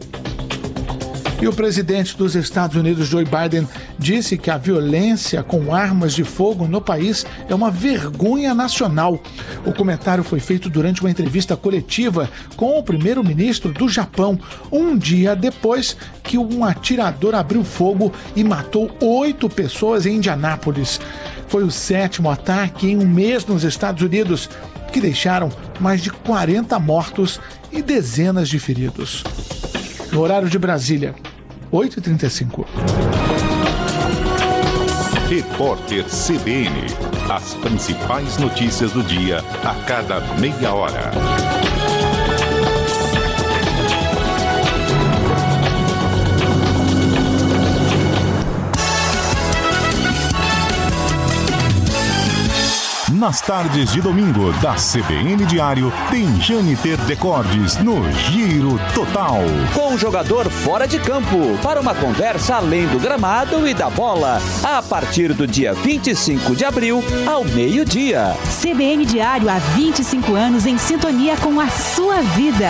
E o presidente dos Estados Unidos, Joe Biden, disse que a violência com armas de fogo no país é uma vergonha nacional. O comentário foi feito durante uma entrevista coletiva com o primeiro-ministro do Japão, um dia depois que um atirador abriu fogo e matou oito pessoas em Indianápolis. Foi o sétimo ataque em um mês nos Estados Unidos, que deixaram mais de 40 mortos e dezenas de feridos. No horário de Brasília, 8h35. Repórter CBN. As principais notícias do dia a cada meia hora. Nas tardes de domingo da CBN Diário, tem Jâniter Decordes no Giro Total. Com o jogador fora de campo, para uma conversa além do gramado e da bola, a partir do dia 25 de abril, ao meio-dia. CBN Diário há 25 anos em sintonia com a sua vida.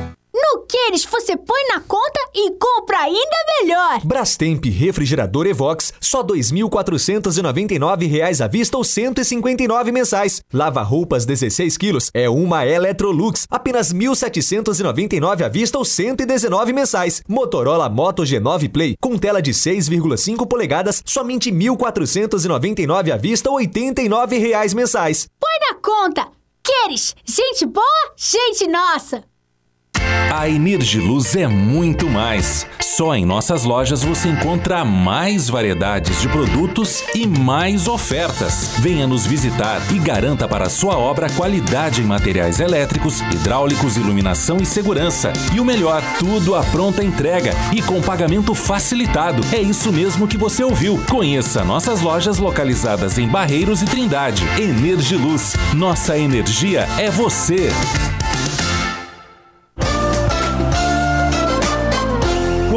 Queires você põe na conta e compra ainda melhor. Brastemp Refrigerador Evox, só R$ 2.499 à vista ou 159 mensais. Lava roupas 16 quilos é uma Electrolux, apenas R$ 1.799 à vista ou 119 mensais. Motorola Moto G9 Play com tela de 6,5 polegadas, somente R$ 1.499 à vista ou 89 reais mensais. Põe na conta. Queres gente boa, gente nossa. A Energiluz é muito mais. Só em nossas lojas você encontra mais variedades de produtos e mais ofertas. Venha nos visitar e garanta para sua obra qualidade em materiais elétricos, hidráulicos, iluminação e segurança. E o melhor, tudo à pronta entrega e com pagamento facilitado. É isso mesmo que você ouviu. Conheça nossas lojas localizadas em Barreiros e Trindade. Energiluz. Nossa energia é você.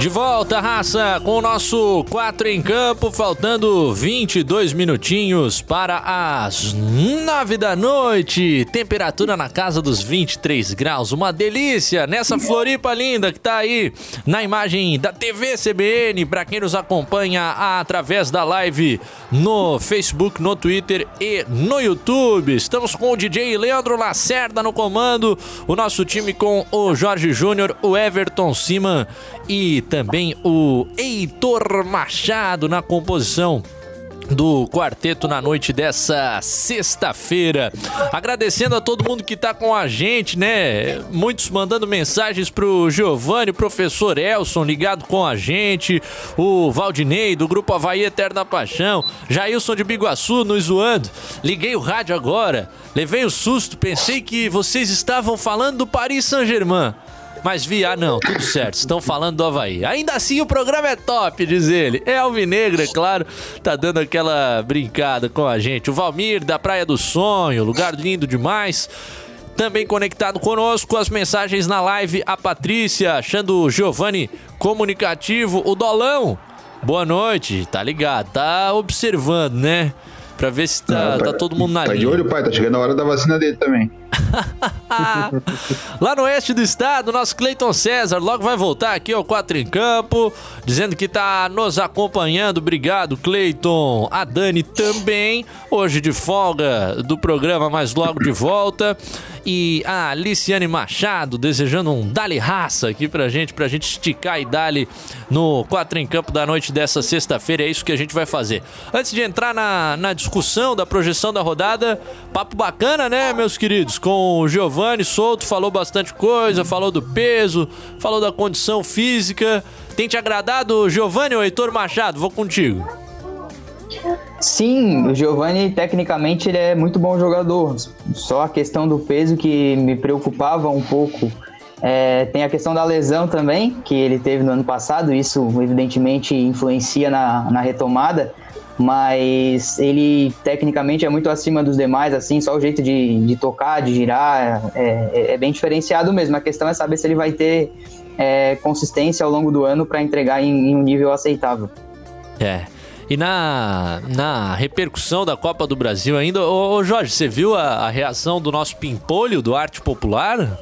De volta, raça, com o nosso 4 em campo, faltando 22 minutinhos para as 9 da noite. Temperatura na casa dos 23 graus, uma delícia nessa Floripa linda que tá aí na imagem da TV CBN, para quem nos acompanha através da live no Facebook, no Twitter e no YouTube. Estamos com o DJ Leandro Lacerda no comando, o nosso time com o Jorge Júnior, o Everton Siman e também o Heitor Machado na composição do quarteto na noite dessa sexta-feira. Agradecendo a todo mundo que tá com a gente, né? Muitos mandando mensagens pro Giovanni, professor Elson ligado com a gente, o Valdinei do grupo Havaí Eterna Paixão, Jailson de Biguaçu nos zoando. Liguei o rádio agora, levei o susto, pensei que vocês estavam falando do Paris Saint-Germain. Mas vi, ah não, tudo certo, estão falando do Havaí. Ainda assim o programa é top, diz ele. É Alvinegro, é claro, tá dando aquela brincada com a gente. O Valmir, da Praia do Sonho, lugar lindo demais. Também conectado conosco as mensagens na live, a Patrícia, achando o Giovanni comunicativo. O Dolão, boa noite, tá ligado, tá observando, né? Pra ver se tá, tá todo mundo na tá linha. de olho, pai, tá chegando a hora da vacina dele também. Lá no oeste do estado, nosso Cleiton César logo vai voltar aqui ao Quatro em Campo, dizendo que tá nos acompanhando. Obrigado, Cleiton. A Dani também, hoje de folga do programa, mas logo de volta. E a Aliciane Machado desejando um Dali Raça aqui pra gente, pra gente esticar e Dali no Quatro em Campo da noite dessa sexta-feira. É isso que a gente vai fazer. Antes de entrar na, na discussão da projeção da rodada, papo bacana, né, meus queridos? Com o Giovanni Souto, falou bastante coisa, falou do peso, falou da condição física. Tem te agradado, Giovanni ou Heitor Machado? Vou contigo. Sim, o Giovanni tecnicamente ele é muito bom jogador. Só a questão do peso que me preocupava um pouco. É, tem a questão da lesão também, que ele teve no ano passado, isso evidentemente influencia na, na retomada. Mas ele tecnicamente é muito acima dos demais, assim, só o jeito de, de tocar, de girar, é, é, é bem diferenciado mesmo. A questão é saber se ele vai ter é, consistência ao longo do ano para entregar em, em um nível aceitável. É. E na, na repercussão da Copa do Brasil ainda, ô, ô Jorge, você viu a, a, reação do nosso pimpolho do Arte Popular?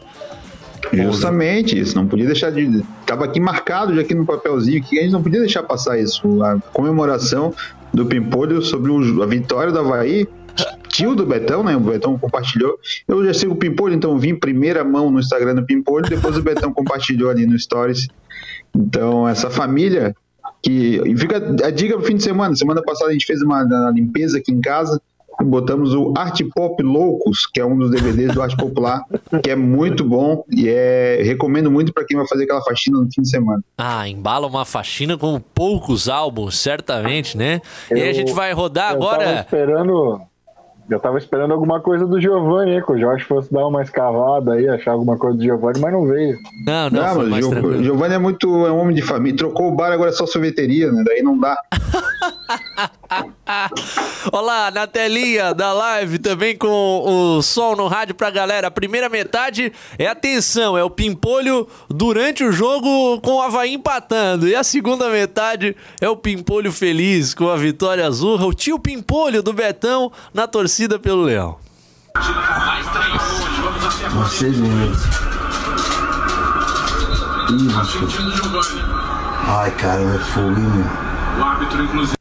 Justamente, isso não podia deixar de. Tava aqui marcado já aqui no papelzinho que a gente não podia deixar passar isso. A comemoração do Pimpolho sobre a vitória do Havaí. Tio do Betão, né? O Betão compartilhou. Eu já sigo o Pimpolho, então vim primeira mão no Instagram do Pimpolho, depois o Betão compartilhou ali no Stories. Então, essa família que. Fica a dica pro fim de semana. Semana passada a gente fez uma limpeza aqui em casa botamos o Art Pop Loucos, que é um dos DVDs do Arte Popular, que é muito bom e é recomendo muito para quem vai fazer aquela faxina no fim de semana. Ah, embala uma faxina com poucos álbuns, certamente, né? Eu, e aí a gente vai rodar eu agora. Tava esperando eu tava esperando alguma coisa do Giovanni aí, que o Jorge fosse dar uma escavada aí, achar alguma coisa do Giovanni, mas não veio. Não, não, não mas o Giovanni é muito é um homem de família. Trocou o bar, agora é só sorveteria, né? Daí não dá. Olá, na telinha da live também com o som no rádio pra galera. A primeira metade é atenção, é o pimpolho durante o jogo com o Havaí empatando. E a segunda metade é o pimpolho feliz com a vitória azul. O tio pimpolho do Betão na torcida pelo Leão. Vocês minutos. Ai, cara, é fogo, hein, O árbitro, inclusive.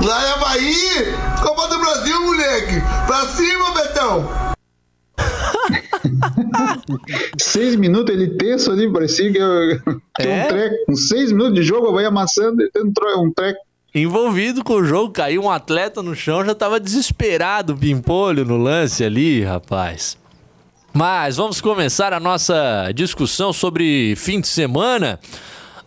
Lá é Havaí! Copa do Brasil, moleque! Pra cima, Betão! seis minutos ele tenso ali, parecia que tinha é? um treco. Com seis minutos de jogo, vai amassando, ele entrou um treco. Envolvido com o jogo, caiu um atleta no chão, já tava desesperado o Pimpolho no lance ali, rapaz. Mas vamos começar a nossa discussão sobre fim de semana.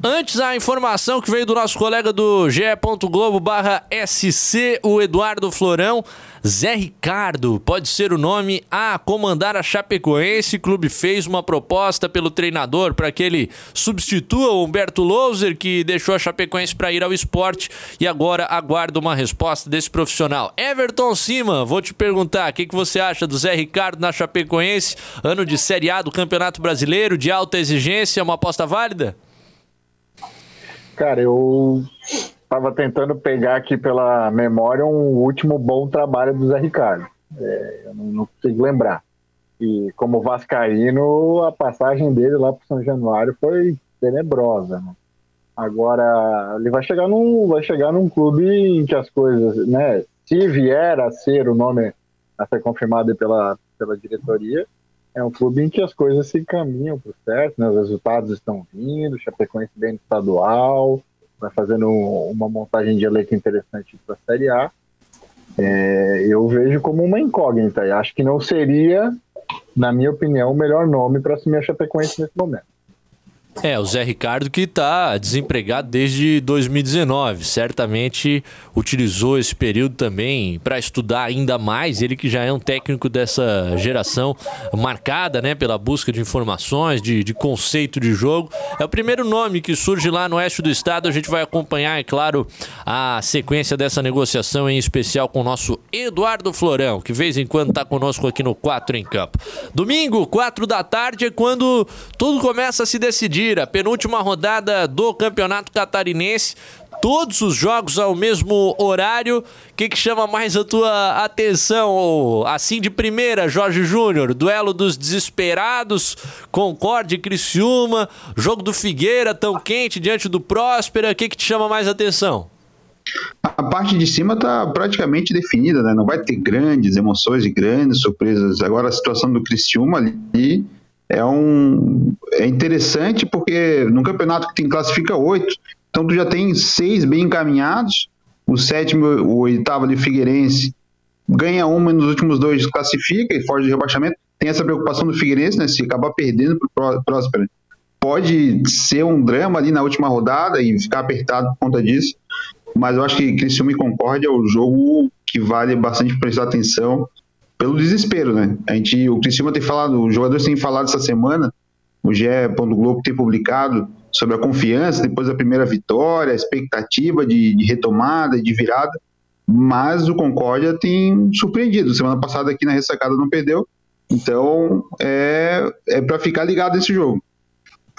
Antes, a informação que veio do nosso colega do ge.globo barra SC, o Eduardo Florão. Zé Ricardo pode ser o nome a comandar a Chapecoense. O clube fez uma proposta pelo treinador para que ele substitua o Humberto Louser, que deixou a Chapecoense para ir ao esporte e agora aguarda uma resposta desse profissional. Everton Cima, vou te perguntar, o que, que você acha do Zé Ricardo na Chapecoense? Ano de Série A do Campeonato Brasileiro, de alta exigência, uma aposta válida? Cara, eu estava tentando pegar aqui pela memória um último bom trabalho do Zé Ricardo. É, eu não, consigo lembrar. E como Vascaíno, a passagem dele lá para São Januário foi tenebrosa. Né? Agora, ele vai chegar, num, vai chegar num clube em que as coisas, né? Se vier a ser o nome a ser confirmado pela, pela diretoria, é um clube em que as coisas se caminham para o certo, né? os resultados estão vindo, Chapecoense bem no estadual, vai fazendo uma montagem de elenco interessante para a Série A. É, eu vejo como uma incógnita e acho que não seria, na minha opinião, o melhor nome para assumir a Chapecoense nesse momento. É, o Zé Ricardo que está desempregado desde 2019. Certamente utilizou esse período também para estudar ainda mais. Ele que já é um técnico dessa geração marcada né, pela busca de informações, de, de conceito de jogo. É o primeiro nome que surge lá no oeste do estado. A gente vai acompanhar, é claro, a sequência dessa negociação, em especial com o nosso Eduardo Florão, que de vez em quando está conosco aqui no 4 em Campo. Domingo, 4 da tarde, é quando tudo começa a se decidir penúltima rodada do Campeonato Catarinense. Todos os jogos ao mesmo horário. O que, que chama mais a tua atenção? Assim de primeira, Jorge Júnior, duelo dos desesperados, Concorde e Criciúma, jogo do Figueira tão quente diante do Próspera. O que, que te chama mais atenção? A parte de cima está praticamente definida, né? Não vai ter grandes emoções e grandes surpresas. Agora a situação do Criciúma ali é um é interessante porque no campeonato que tem classifica oito, então tu já tem seis bem encaminhados, o sétimo, o oitavo de Figueirense ganha uma nos últimos dois classifica e foge de rebaixamento. Tem essa preocupação do Figueirense, né? Se acabar perdendo para o Próspera, pode ser um drama ali na última rodada e ficar apertado por conta disso. Mas eu acho que Criciúma e Concórdia é o jogo que vale bastante prestar atenção pelo desespero, né? A gente, o Criciúma tem falado, os jogadores têm falado essa semana, o GE. Globo tem publicado sobre a confiança depois da primeira vitória, a expectativa de, de retomada, de virada. mas o Concórdia tem surpreendido. Semana passada aqui na ressacada não perdeu, então é, é para ficar ligado nesse jogo.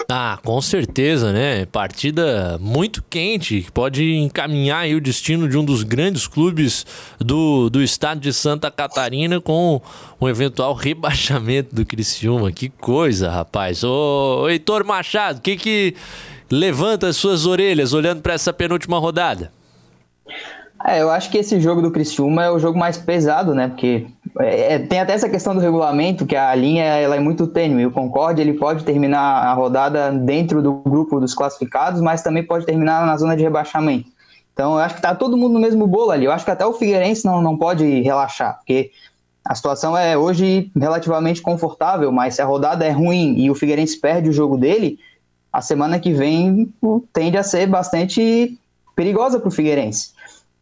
Ah, com certeza, né? Partida muito quente, que pode encaminhar o destino de um dos grandes clubes do, do estado de Santa Catarina com um eventual rebaixamento do Criciúma. Que coisa, rapaz. Ô Heitor Machado, o que que levanta as suas orelhas olhando para essa penúltima rodada? É, eu acho que esse jogo do Criciúma é o jogo mais pesado, né? Porque é, é, tem até essa questão do regulamento, que a linha ela é muito tênue. O Concorde ele pode terminar a rodada dentro do grupo dos classificados, mas também pode terminar na zona de rebaixamento. Então eu acho que tá todo mundo no mesmo bolo ali. Eu acho que até o Figueirense não, não pode relaxar, porque a situação é hoje relativamente confortável, mas se a rodada é ruim e o Figueirense perde o jogo dele, a semana que vem tende a ser bastante perigosa para o Figueirense.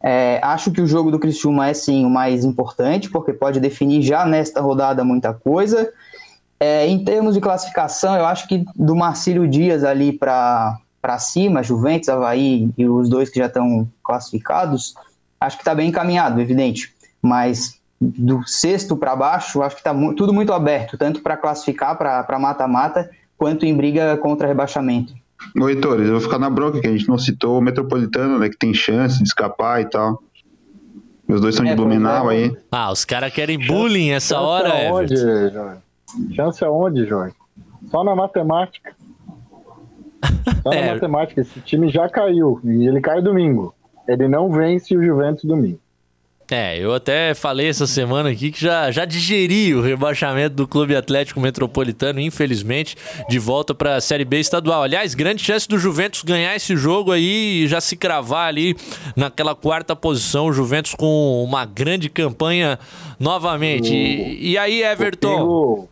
É, acho que o jogo do Criciúma é sim o mais importante, porque pode definir já nesta rodada muita coisa. É, em termos de classificação, eu acho que do Marcílio Dias ali para cima, Juventus, Havaí e os dois que já estão classificados, acho que está bem encaminhado, evidente. Mas do sexto para baixo, acho que está tudo muito aberto, tanto para classificar para mata-mata, quanto em briga contra rebaixamento. Ô, Heitor, eu vou ficar na bronca que a gente não citou o Metropolitano, né? Que tem chance de escapar e tal. Os dois são é, de Blumenau é, aí. Ah, os caras querem bullying essa chance hora, aonde, Jorge? Chance aonde, Jorge? Só na matemática. Só é. na matemática. Esse time já caiu. E ele cai domingo. Ele não vence o Juventus domingo. É, eu até falei essa semana aqui que já, já digeri o rebaixamento do Clube Atlético Metropolitano, infelizmente, de volta para a Série B estadual. Aliás, grande chance do Juventus ganhar esse jogo aí e já se cravar ali naquela quarta posição. O Juventus com uma grande campanha novamente. O... E, e, aí, Everton? Pingo,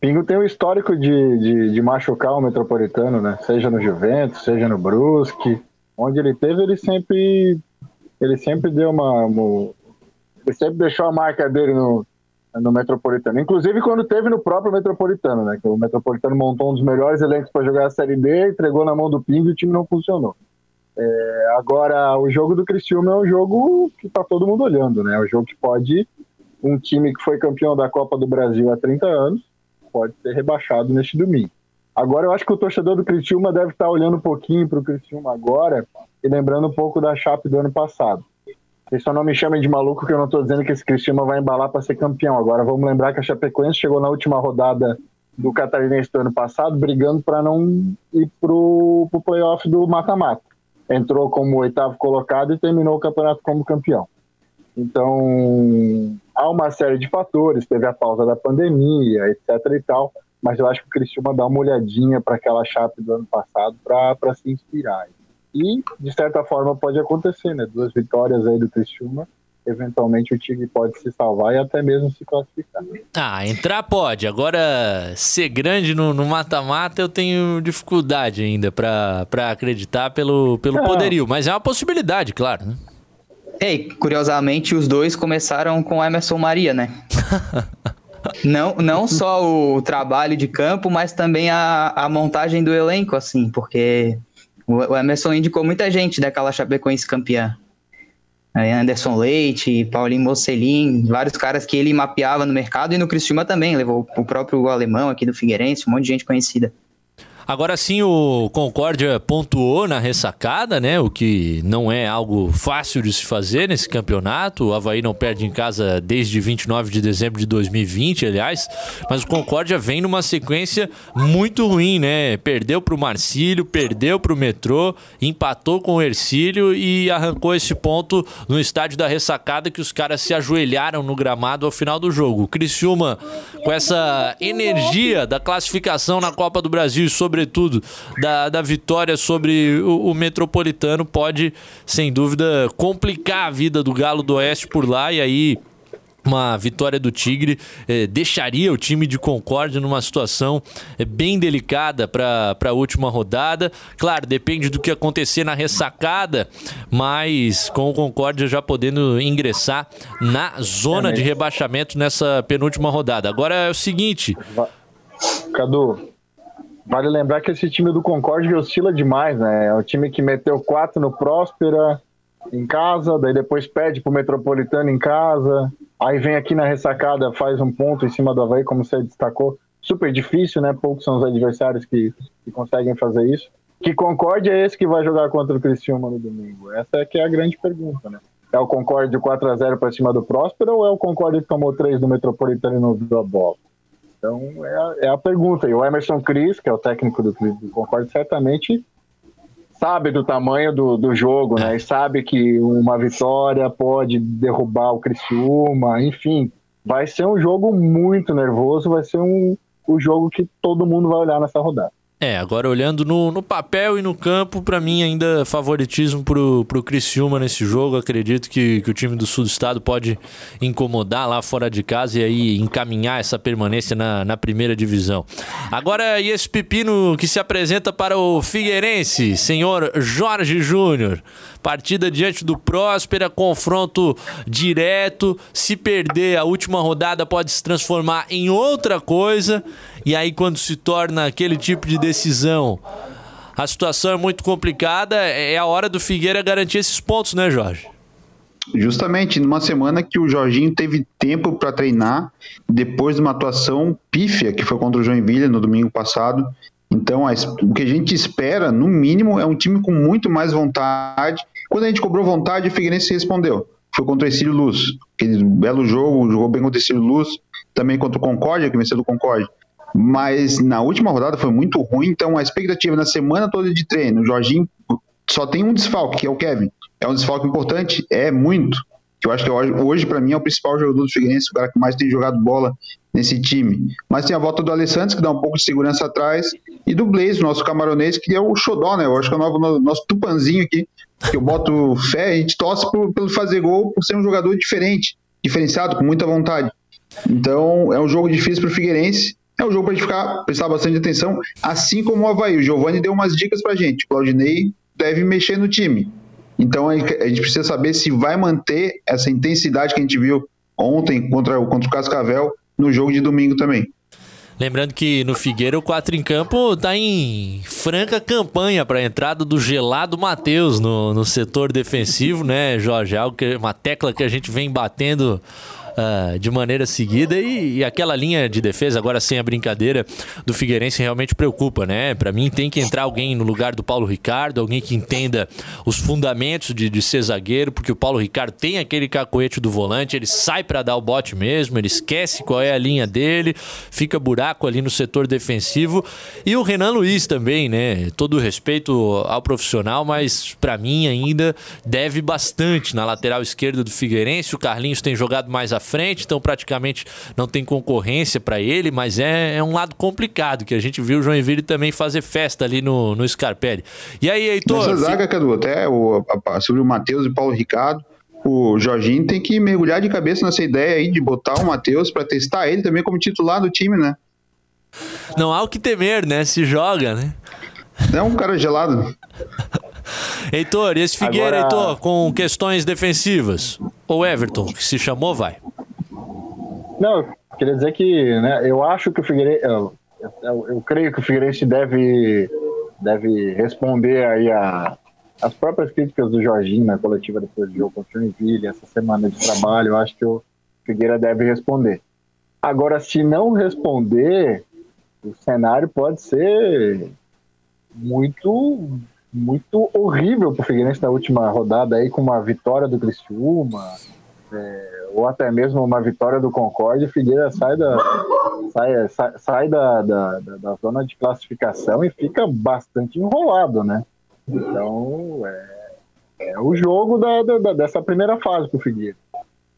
Pingo, tem um histórico de, de, de machucar o Metropolitano, né? Seja no Juventus, seja no Brusque. Onde ele teve, ele sempre ele sempre deu uma, uma, ele sempre deixou a marca dele no, no Metropolitano. Inclusive quando teve no próprio Metropolitano, né? Que o Metropolitano montou um dos melhores elencos para jogar a Série D, entregou na mão do Pingo e o time não funcionou. É, agora, o jogo do Criciúma é um jogo que tá todo mundo olhando, né? É um jogo que pode um time que foi campeão da Copa do Brasil há 30 anos pode ser rebaixado neste domingo. Agora, eu acho que o torcedor do Criciúma deve estar olhando um pouquinho para o Criciúma agora e lembrando um pouco da Chape do ano passado. Vocês só não me chamem de maluco que eu não estou dizendo que esse Cristiano vai embalar para ser campeão. Agora vamos lembrar que a Chapecoense chegou na última rodada do Catarinense do ano passado, brigando para não ir pro, pro playoff do mata-mata. Entrou como oitavo colocado e terminou o campeonato como campeão. Então, há uma série de fatores, teve a pausa da pandemia, etc e tal, mas eu acho que o Cristiano dá uma olhadinha para aquela chape do ano passado para se inspirar. E, de certa forma, pode acontecer, né? Duas vitórias aí do Criciúma eventualmente o time pode se salvar e até mesmo se classificar. Ah, entrar pode. Agora, ser grande no mata-mata eu tenho dificuldade ainda para acreditar pelo, pelo poderio. Mas é uma possibilidade, claro, né? E, curiosamente, os dois começaram com Emerson Maria, né? não, não só o trabalho de campo, mas também a, a montagem do elenco, assim, porque o Emerson indicou muita gente daquela Chapecoense campeã. Anderson Leite, Paulinho Mocelin, vários caras que ele mapeava no mercado e no Cristiúma também, levou o próprio alemão aqui do Figueirense, um monte de gente conhecida. Agora sim, o Concórdia pontuou na ressacada, né? O que não é algo fácil de se fazer nesse campeonato. O Havaí não perde em casa desde 29 de dezembro de 2020, aliás. Mas o Concórdia vem numa sequência muito ruim, né? Perdeu para o Marcílio, perdeu para o Metrô, empatou com o Ercílio e arrancou esse ponto no estádio da ressacada que os caras se ajoelharam no gramado ao final do jogo. O Criciúma, com essa energia da classificação na Copa do Brasil e sobre sobretudo, da, da vitória sobre o, o Metropolitano, pode, sem dúvida, complicar a vida do Galo do Oeste por lá e aí uma vitória do Tigre eh, deixaria o time de Concórdia numa situação eh, bem delicada para a última rodada. Claro, depende do que acontecer na ressacada, mas com o Concórdia já podendo ingressar na zona de rebaixamento nessa penúltima rodada. Agora é o seguinte. Cadu, Vale lembrar que esse time do Concorde oscila demais, né? É o time que meteu quatro no Próspera, em casa, daí depois pede pro Metropolitano em casa, aí vem aqui na ressacada, faz um ponto em cima do Havaí, como você destacou. Super difícil, né? Poucos são os adversários que, que conseguem fazer isso. Que Concorde é esse que vai jogar contra o Criciúma no domingo? Essa é que é a grande pergunta, né? É o Concorde 4 a 0 para cima do Próspero ou é o Concorde que tomou 3 do Metropolitano e não viu a bola? Então é a, é a pergunta. E o Emerson Cris, que é o técnico do, do Concorde, certamente sabe do tamanho do, do jogo, né? E sabe que uma vitória pode derrubar o Criciúma, enfim. Vai ser um jogo muito nervoso, vai ser um, o jogo que todo mundo vai olhar nessa rodada. É, agora olhando no, no papel e no campo, para mim ainda favoritismo pro, pro Criciúma nesse jogo. Acredito que, que o time do sul do estado pode incomodar lá fora de casa e aí encaminhar essa permanência na, na primeira divisão. Agora, e esse pepino que se apresenta para o Figueirense, senhor Jorge Júnior. Partida diante do Próspera, confronto direto. Se perder a última rodada, pode se transformar em outra coisa. E aí, quando se torna aquele tipo de decisão, a situação é muito complicada. É a hora do Figueira garantir esses pontos, né, Jorge? Justamente numa semana que o Jorginho teve tempo para treinar depois de uma atuação pífia que foi contra o Joinville no domingo passado. Então, o que a gente espera, no mínimo, é um time com muito mais vontade. Quando a gente cobrou vontade, o Figueirense respondeu. Foi contra o Exílio Luz. Aquele belo jogo, jogou bem contra o Exílio Luz. Também contra o Concórdia, que venceu do Concórdia mas na última rodada foi muito ruim, então a expectativa na semana toda de treino, o Jorginho só tem um desfalque, que é o Kevin. É um desfalque importante? É muito. Eu acho que hoje, hoje para mim, é o principal jogador do Figueirense, o cara que mais tem jogado bola nesse time. Mas tem a volta do Alessandro, que dá um pouco de segurança atrás, e do Blaze, nosso camaronês, que é o xodó, né? Eu acho que é o nosso, nosso tupanzinho aqui, que eu boto fé, a gente torce por, pelo fazer gol, por ser um jogador diferente, diferenciado, com muita vontade. Então, é um jogo difícil para o Figueirense, é um jogo para a gente ficar, prestar bastante atenção, assim como o Havaí. O Giovanni deu umas dicas para a gente. O Claudinei deve mexer no time. Então a gente precisa saber se vai manter essa intensidade que a gente viu ontem contra, contra o Cascavel no jogo de domingo também. Lembrando que no Figueira o 4 em campo está em franca campanha para a entrada do gelado Matheus no, no setor defensivo, né, Jorge? Algo que, uma tecla que a gente vem batendo uh, de maneira seguida e, e, aquela linha de defesa, agora sem a brincadeira, do Figueirense realmente preocupa, né? Para mim tem que entrar alguém no lugar do Paulo Ricardo, alguém que entenda os fundamentos de, de ser zagueiro, porque o Paulo Ricardo tem aquele cacoete do volante, ele sai para dar o bote mesmo, ele esquece qual é a linha dele, fica buraco ali no setor defensivo. E o Renan Luiz também, né? Todo respeito ao profissional, mas para mim ainda deve bastante na lateral esquerda do Figueirense. O Carlinhos tem jogado mais à frente, então praticamente não tem concorrência para ele, mas é, é, um lado complicado, que a gente viu o Joinville também fazer festa ali no, no Scarpelli. E aí, Heitor? Nessa zaga, Cadu, até o, sobre o Matheus e Paulo Ricardo, o Jorginho tem que mergulhar de cabeça nessa ideia aí de botar o Matheus para testar ele também como titular do time, né? Não há o que temer, né? Se joga, né? É um cara gelado. Heitor, e esse Figueira, Agora... Heitor, com questões defensivas? Ou Everton, que se chamou, vai. Não, queria dizer que né, eu acho que o Figueirense. Eu, eu, eu, creio que o Figueirense deve, deve responder aí a, as próprias críticas do Jorginho na coletiva depois do jogo contra o Joinville, essa semana de trabalho, eu acho que o Figueira deve responder. Agora, se não responder, o cenário pode ser muito muito horrível para o Figueirense na última rodada aí com uma vitória do Criciúma é, ou até mesmo uma vitória do Concorde, Figueira sai da sai, sai, sai da, da, da, zona de classificação e fica bastante enrolado, né? Então é, é o jogo da, da dessa primeira fase para o Figueira.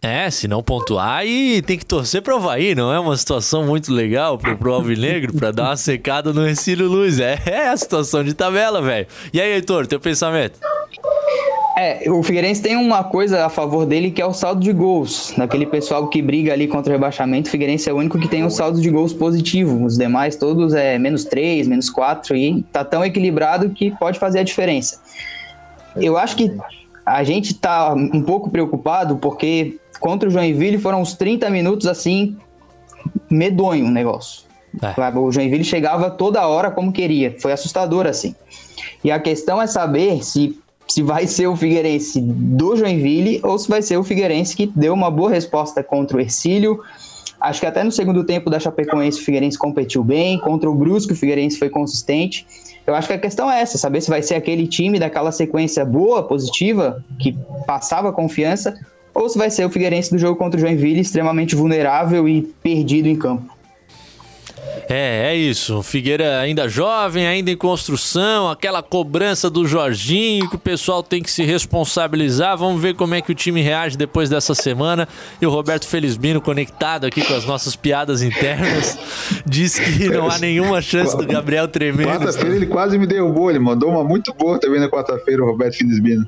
É, se não pontuar, e tem que torcer pro Havaí, não é uma situação muito legal pro, pro Alvinegro pra dar uma secada no Recílio Luz. É, é a situação de tabela, velho. E aí, Heitor, teu pensamento? É, o Figueirense tem uma coisa a favor dele que é o saldo de gols. Daquele pessoal que briga ali contra o rebaixamento, o Figueirense é o único que tem um saldo de gols positivo. Os demais todos é menos 3, menos 4 e tá tão equilibrado que pode fazer a diferença. Eu acho que a gente tá um pouco preocupado porque contra o Joinville foram uns 30 minutos assim, medonho o negócio. É. O Joinville chegava toda hora como queria, foi assustador assim. E a questão é saber se se vai ser o Figueirense do Joinville ou se vai ser o Figueirense que deu uma boa resposta contra o Ercílio. Acho que até no segundo tempo da Chapecoense o Figueirense competiu bem, contra o Brusque o Figueirense foi consistente. Eu acho que a questão é essa, saber se vai ser aquele time daquela sequência boa, positiva, que passava confiança, ou se vai ser o Figueirense do jogo contra o Joinville extremamente vulnerável e perdido em campo. É, é isso. Figueira ainda jovem, ainda em construção, aquela cobrança do Jorginho que o pessoal tem que se responsabilizar. Vamos ver como é que o time reage depois dessa semana. E o Roberto Felizbino, conectado aqui com as nossas piadas internas, diz que não há nenhuma chance do Gabriel Tremendo. Quarta-feira ele quase me derrubou, ele mandou uma muito boa também na quarta-feira, o Roberto Felizbino.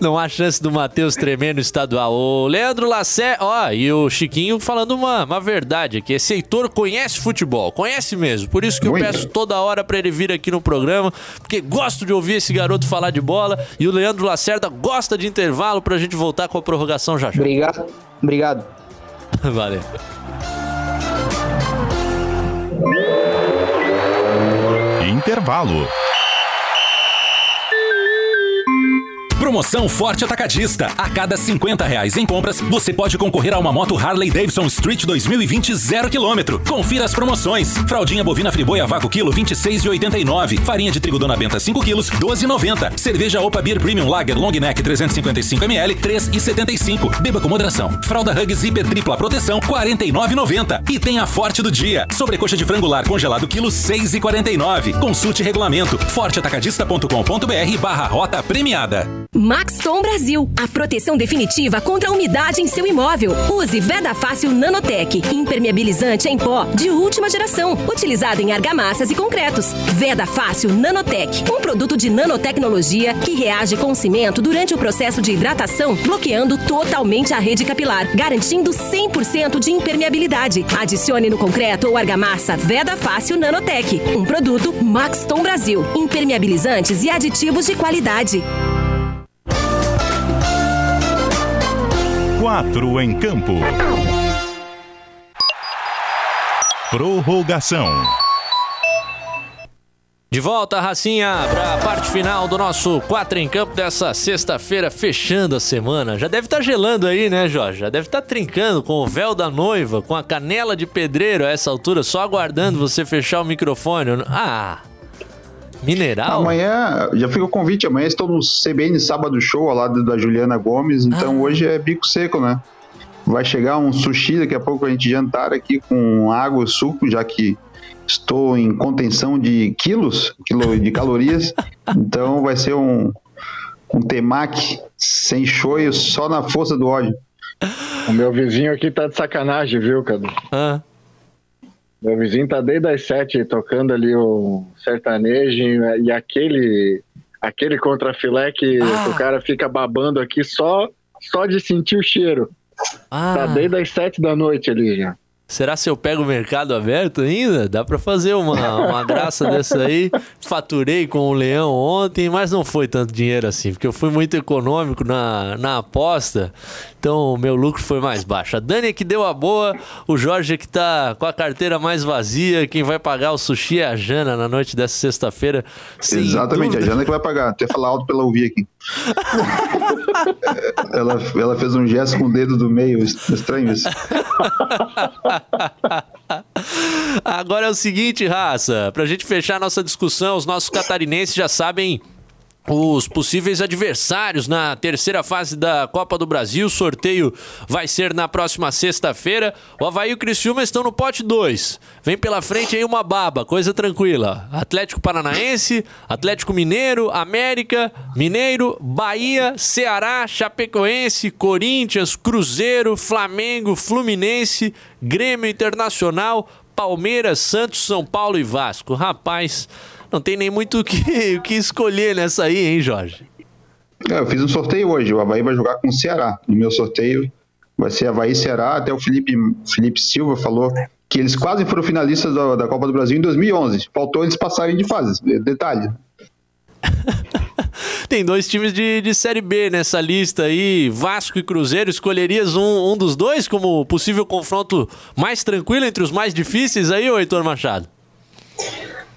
Não há chance do Matheus Tremendo estadual. O Leandro Lassé, ó, e o Chiquinho falando uma, uma verdade aqui. Esse Heitor conhece futebol, conhece mesmo. Por isso que eu Muito. peço toda hora pra ele vir aqui no programa, porque gosto de ouvir esse garoto falar de bola. E o Leandro Lacerda gosta de intervalo pra gente voltar com a prorrogação já já. Obrigado. Obrigado. Valeu. Intervalo. Promoção Forte Atacadista. A cada 50 reais em compras, você pode concorrer a uma moto Harley Davidson Street 2020 zero quilômetro. Confira as promoções. Fraldinha bovina friboi a vácuo quilo 26,89. Farinha de trigo Dona Benta 5 quilos 12,90. Cerveja Opa Beer Premium Lager Long Neck 355 ml 3,75. Beba com moderação. Fralda Hug Zipper tripla proteção 49,90. E tem a Forte do dia. Sobrecoxa de frango lar congelado quilo 6,49. Consulte regulamento forteatacadista.com.br barra rota premiada. Maxton Brasil, a proteção definitiva contra a umidade em seu imóvel. Use Veda Fácil Nanotech, impermeabilizante em pó de última geração, utilizado em argamassas e concretos. Veda Fácil Nanotech, um produto de nanotecnologia que reage com o cimento durante o processo de hidratação, bloqueando totalmente a rede capilar, garantindo 100% de impermeabilidade. Adicione no concreto ou argamassa Veda Fácil Nanotech, um produto Maxton Brasil, impermeabilizantes e aditivos de qualidade. Quatro em campo. Prorrogação. De volta, Racinha, para a parte final do nosso 4 em campo dessa sexta-feira, fechando a semana. Já deve estar gelando aí, né, Jorge? Já deve estar trincando com o véu da noiva, com a canela de pedreiro a essa altura, só aguardando você fechar o microfone. Ah, mineral? Amanhã, já fica o convite, amanhã estou no CBN Sábado Show, ao lado da Juliana Gomes, então hoje é bico seco, né? Vai chegar um sushi, daqui a pouco a gente jantar aqui com água e suco, já que estou em contenção de quilos, quilo de calorias, então vai ser um, um temaki sem shoyu, só na força do ódio. O meu vizinho aqui tá de sacanagem, viu, Cadu? Ah. Meu vizinho tá desde as sete tocando ali o sertanejo e- aquele aquele contrafilé que Ah. o cara fica babando aqui só só de sentir o cheiro. Ah. Tá desde as sete da noite ali já. Será se eu pego o mercado aberto ainda? Dá pra fazer uma, uma graça dessa aí. Faturei com o leão ontem, mas não foi tanto dinheiro assim, porque eu fui muito econômico na, na aposta, então o meu lucro foi mais baixo. A Dani é que deu a boa, o Jorge é que tá com a carteira mais vazia. Quem vai pagar o sushi é a Jana na noite dessa sexta-feira. Exatamente, dúvida. a Jana que vai pagar. Até falar alto pra ela ouvir aqui. ela, ela fez um gesto com o dedo do meio, estranho isso. Agora é o seguinte, raça, pra gente fechar nossa discussão, os nossos catarinenses já sabem os possíveis adversários na terceira fase da Copa do Brasil. O sorteio vai ser na próxima sexta-feira. O Havaí e o Criciúma estão no pote 2. Vem pela frente aí uma baba, coisa tranquila. Atlético Paranaense, Atlético Mineiro, América, Mineiro, Bahia, Ceará, Chapecoense, Corinthians, Cruzeiro, Flamengo, Fluminense, Grêmio Internacional, Palmeiras, Santos, São Paulo e Vasco. Rapaz, não tem nem muito o que, que escolher nessa aí, hein, Jorge? É, eu fiz um sorteio hoje. O Havaí vai jogar com o Ceará. No meu sorteio vai ser Havaí e Ceará. Até o Felipe, Felipe Silva falou que eles quase foram finalistas da, da Copa do Brasil em 2011. Faltou eles passarem de fase. Detalhe. Tem dois times de, de Série B nessa lista aí, Vasco e Cruzeiro. Escolherias um, um dos dois como possível confronto mais tranquilo entre os mais difíceis aí, ô Heitor Machado?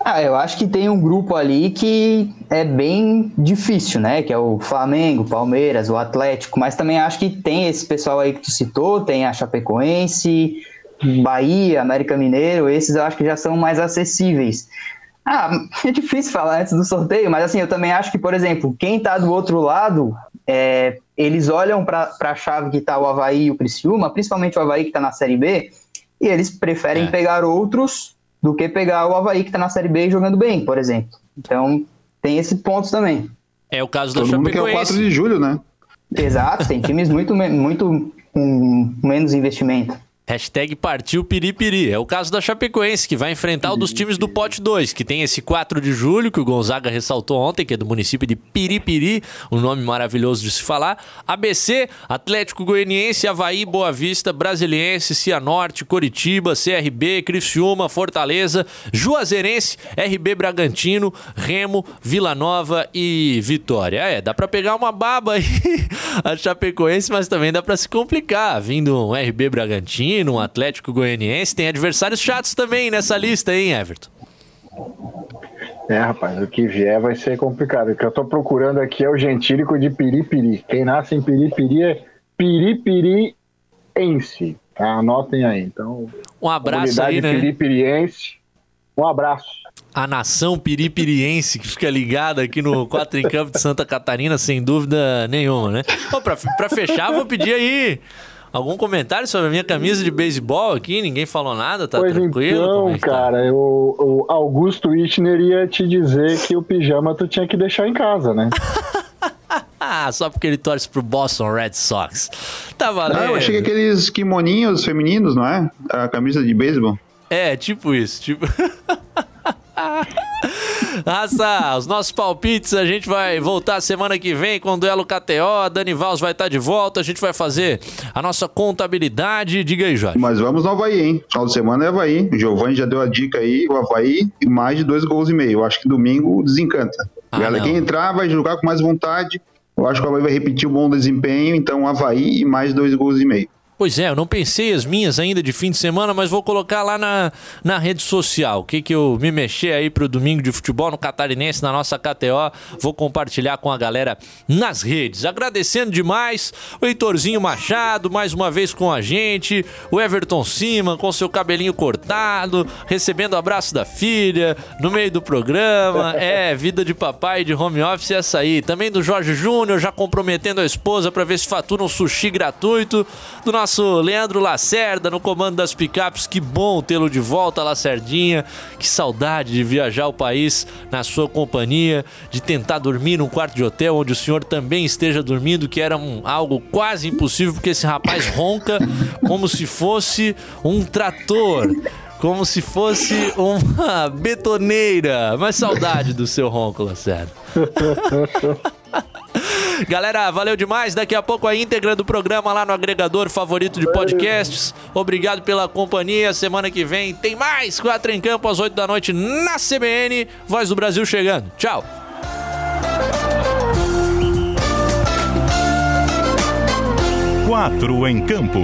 Ah, eu acho que tem um grupo ali que é bem difícil, né? Que é o Flamengo, Palmeiras, o Atlético, mas também acho que tem esse pessoal aí que tu citou, tem a Chapecoense, Bahia, América Mineiro, esses eu acho que já são mais acessíveis. Ah, é difícil falar antes do sorteio, mas assim, eu também acho que, por exemplo, quem tá do outro lado, é, eles olham para a chave que tá o Havaí e o Criciúma, principalmente o Havaí que tá na Série B, e eles preferem É. pegar outros do que pegar o Havaí que tá na Série B jogando bem, por exemplo. Então, tem esse ponto também. É o caso da Todo mundo quer o Chapecoense. 4 de julho, né? Exato, tem times muito, muito com menos investimento. Hashtag partiu piripiri. É o caso da Chapecoense, que vai enfrentar o dos times do Pote 2, que tem esse 4 de julho, que o Gonzaga ressaltou ontem, que é do município de Piripiri, um nome maravilhoso de se falar. ABC, Atlético Goianiense, Havaí, Boa Vista, Brasiliense, Cianorte, Coritiba, CRB, Criciúma, Fortaleza, Juazeirense, RB Bragantino, Remo, Vila Nova e Vitória. É, dá pra pegar uma baba aí, a Chapecoense, mas também dá pra se complicar, vindo um RB Bragantino, um Atlético Goianiense, tem adversários chatos também nessa lista, hein, Everton? É, rapaz, o que vier vai ser complicado. O que eu tô procurando aqui é o gentílico de piripiri. Quem nasce em piripiri é piripiriense. Tá? Anotem aí. Então, Um abraço aí, né? piripiriense. Um abraço. A nação piripiriense que fica ligada aqui no 4 em Campo de Santa Catarina, sem dúvida nenhuma, né? Ô, pra, pra fechar, vou pedir aí algum comentário sobre a minha camisa de beisebol aqui. Ninguém falou nada, tá pois tranquilo? Então, é tá? cara, eu, o Augusto Itner ia te dizer que o pijama tu tinha que deixar em casa, né? Ah, só porque ele torce pro Boston Red Sox. Tá valendo. Não, eu achei que aqueles kimoninhos femininos, não é? A camisa de beisebol. É, tipo isso, tipo. Raça, os nossos palpites, a gente vai voltar semana que vem com o Duelo KTO, a Dani Valls vai estar de volta, a gente vai fazer a nossa contabilidade. Diga aí, Jorge. Mas vamos no Havaí, hein? Final de semana é Havaí. O Giovanni já deu a dica aí, o Havaí e mais de dois gols e meio. Eu acho que domingo desencanta. Ah, Galera, quem entrar vai jogar com mais vontade. Eu acho que o Havaí vai repetir o bom desempenho, então Havaí e mais dois gols e meio. Pois é, eu não pensei as minhas ainda de fim de semana, mas vou colocar lá na, na rede social. O que que eu me mexer aí pro domingo de futebol no Catarinense, na nossa KTO, vou compartilhar com a galera nas redes. Agradecendo demais o Heitorzinho Machado, mais uma vez com a gente, o Everton Cima com seu cabelinho cortado, recebendo o abraço da filha, no meio do programa. É, vida de papai de home office é essa aí. Também do Jorge Júnior, já comprometendo a esposa para ver se fatura um sushi gratuito. Do nosso Leandro Lacerda no comando das picapes. Que bom tê-lo de volta, Lacerdinha. Que saudade de viajar o país na sua companhia, de tentar dormir num quarto de hotel onde o senhor também esteja dormindo, que era um, algo quase impossível, porque esse rapaz ronca como se fosse um trator. Como se fosse uma betoneira. Mas saudade do seu ronco, Lacerda. Galera, valeu demais. Daqui a pouco a íntegra do programa lá no agregador favorito de podcasts. Obrigado pela companhia. Semana que vem tem mais Quatro em Campo às 8 da noite na CBN. Voz do Brasil chegando. Tchau. Quatro em campo.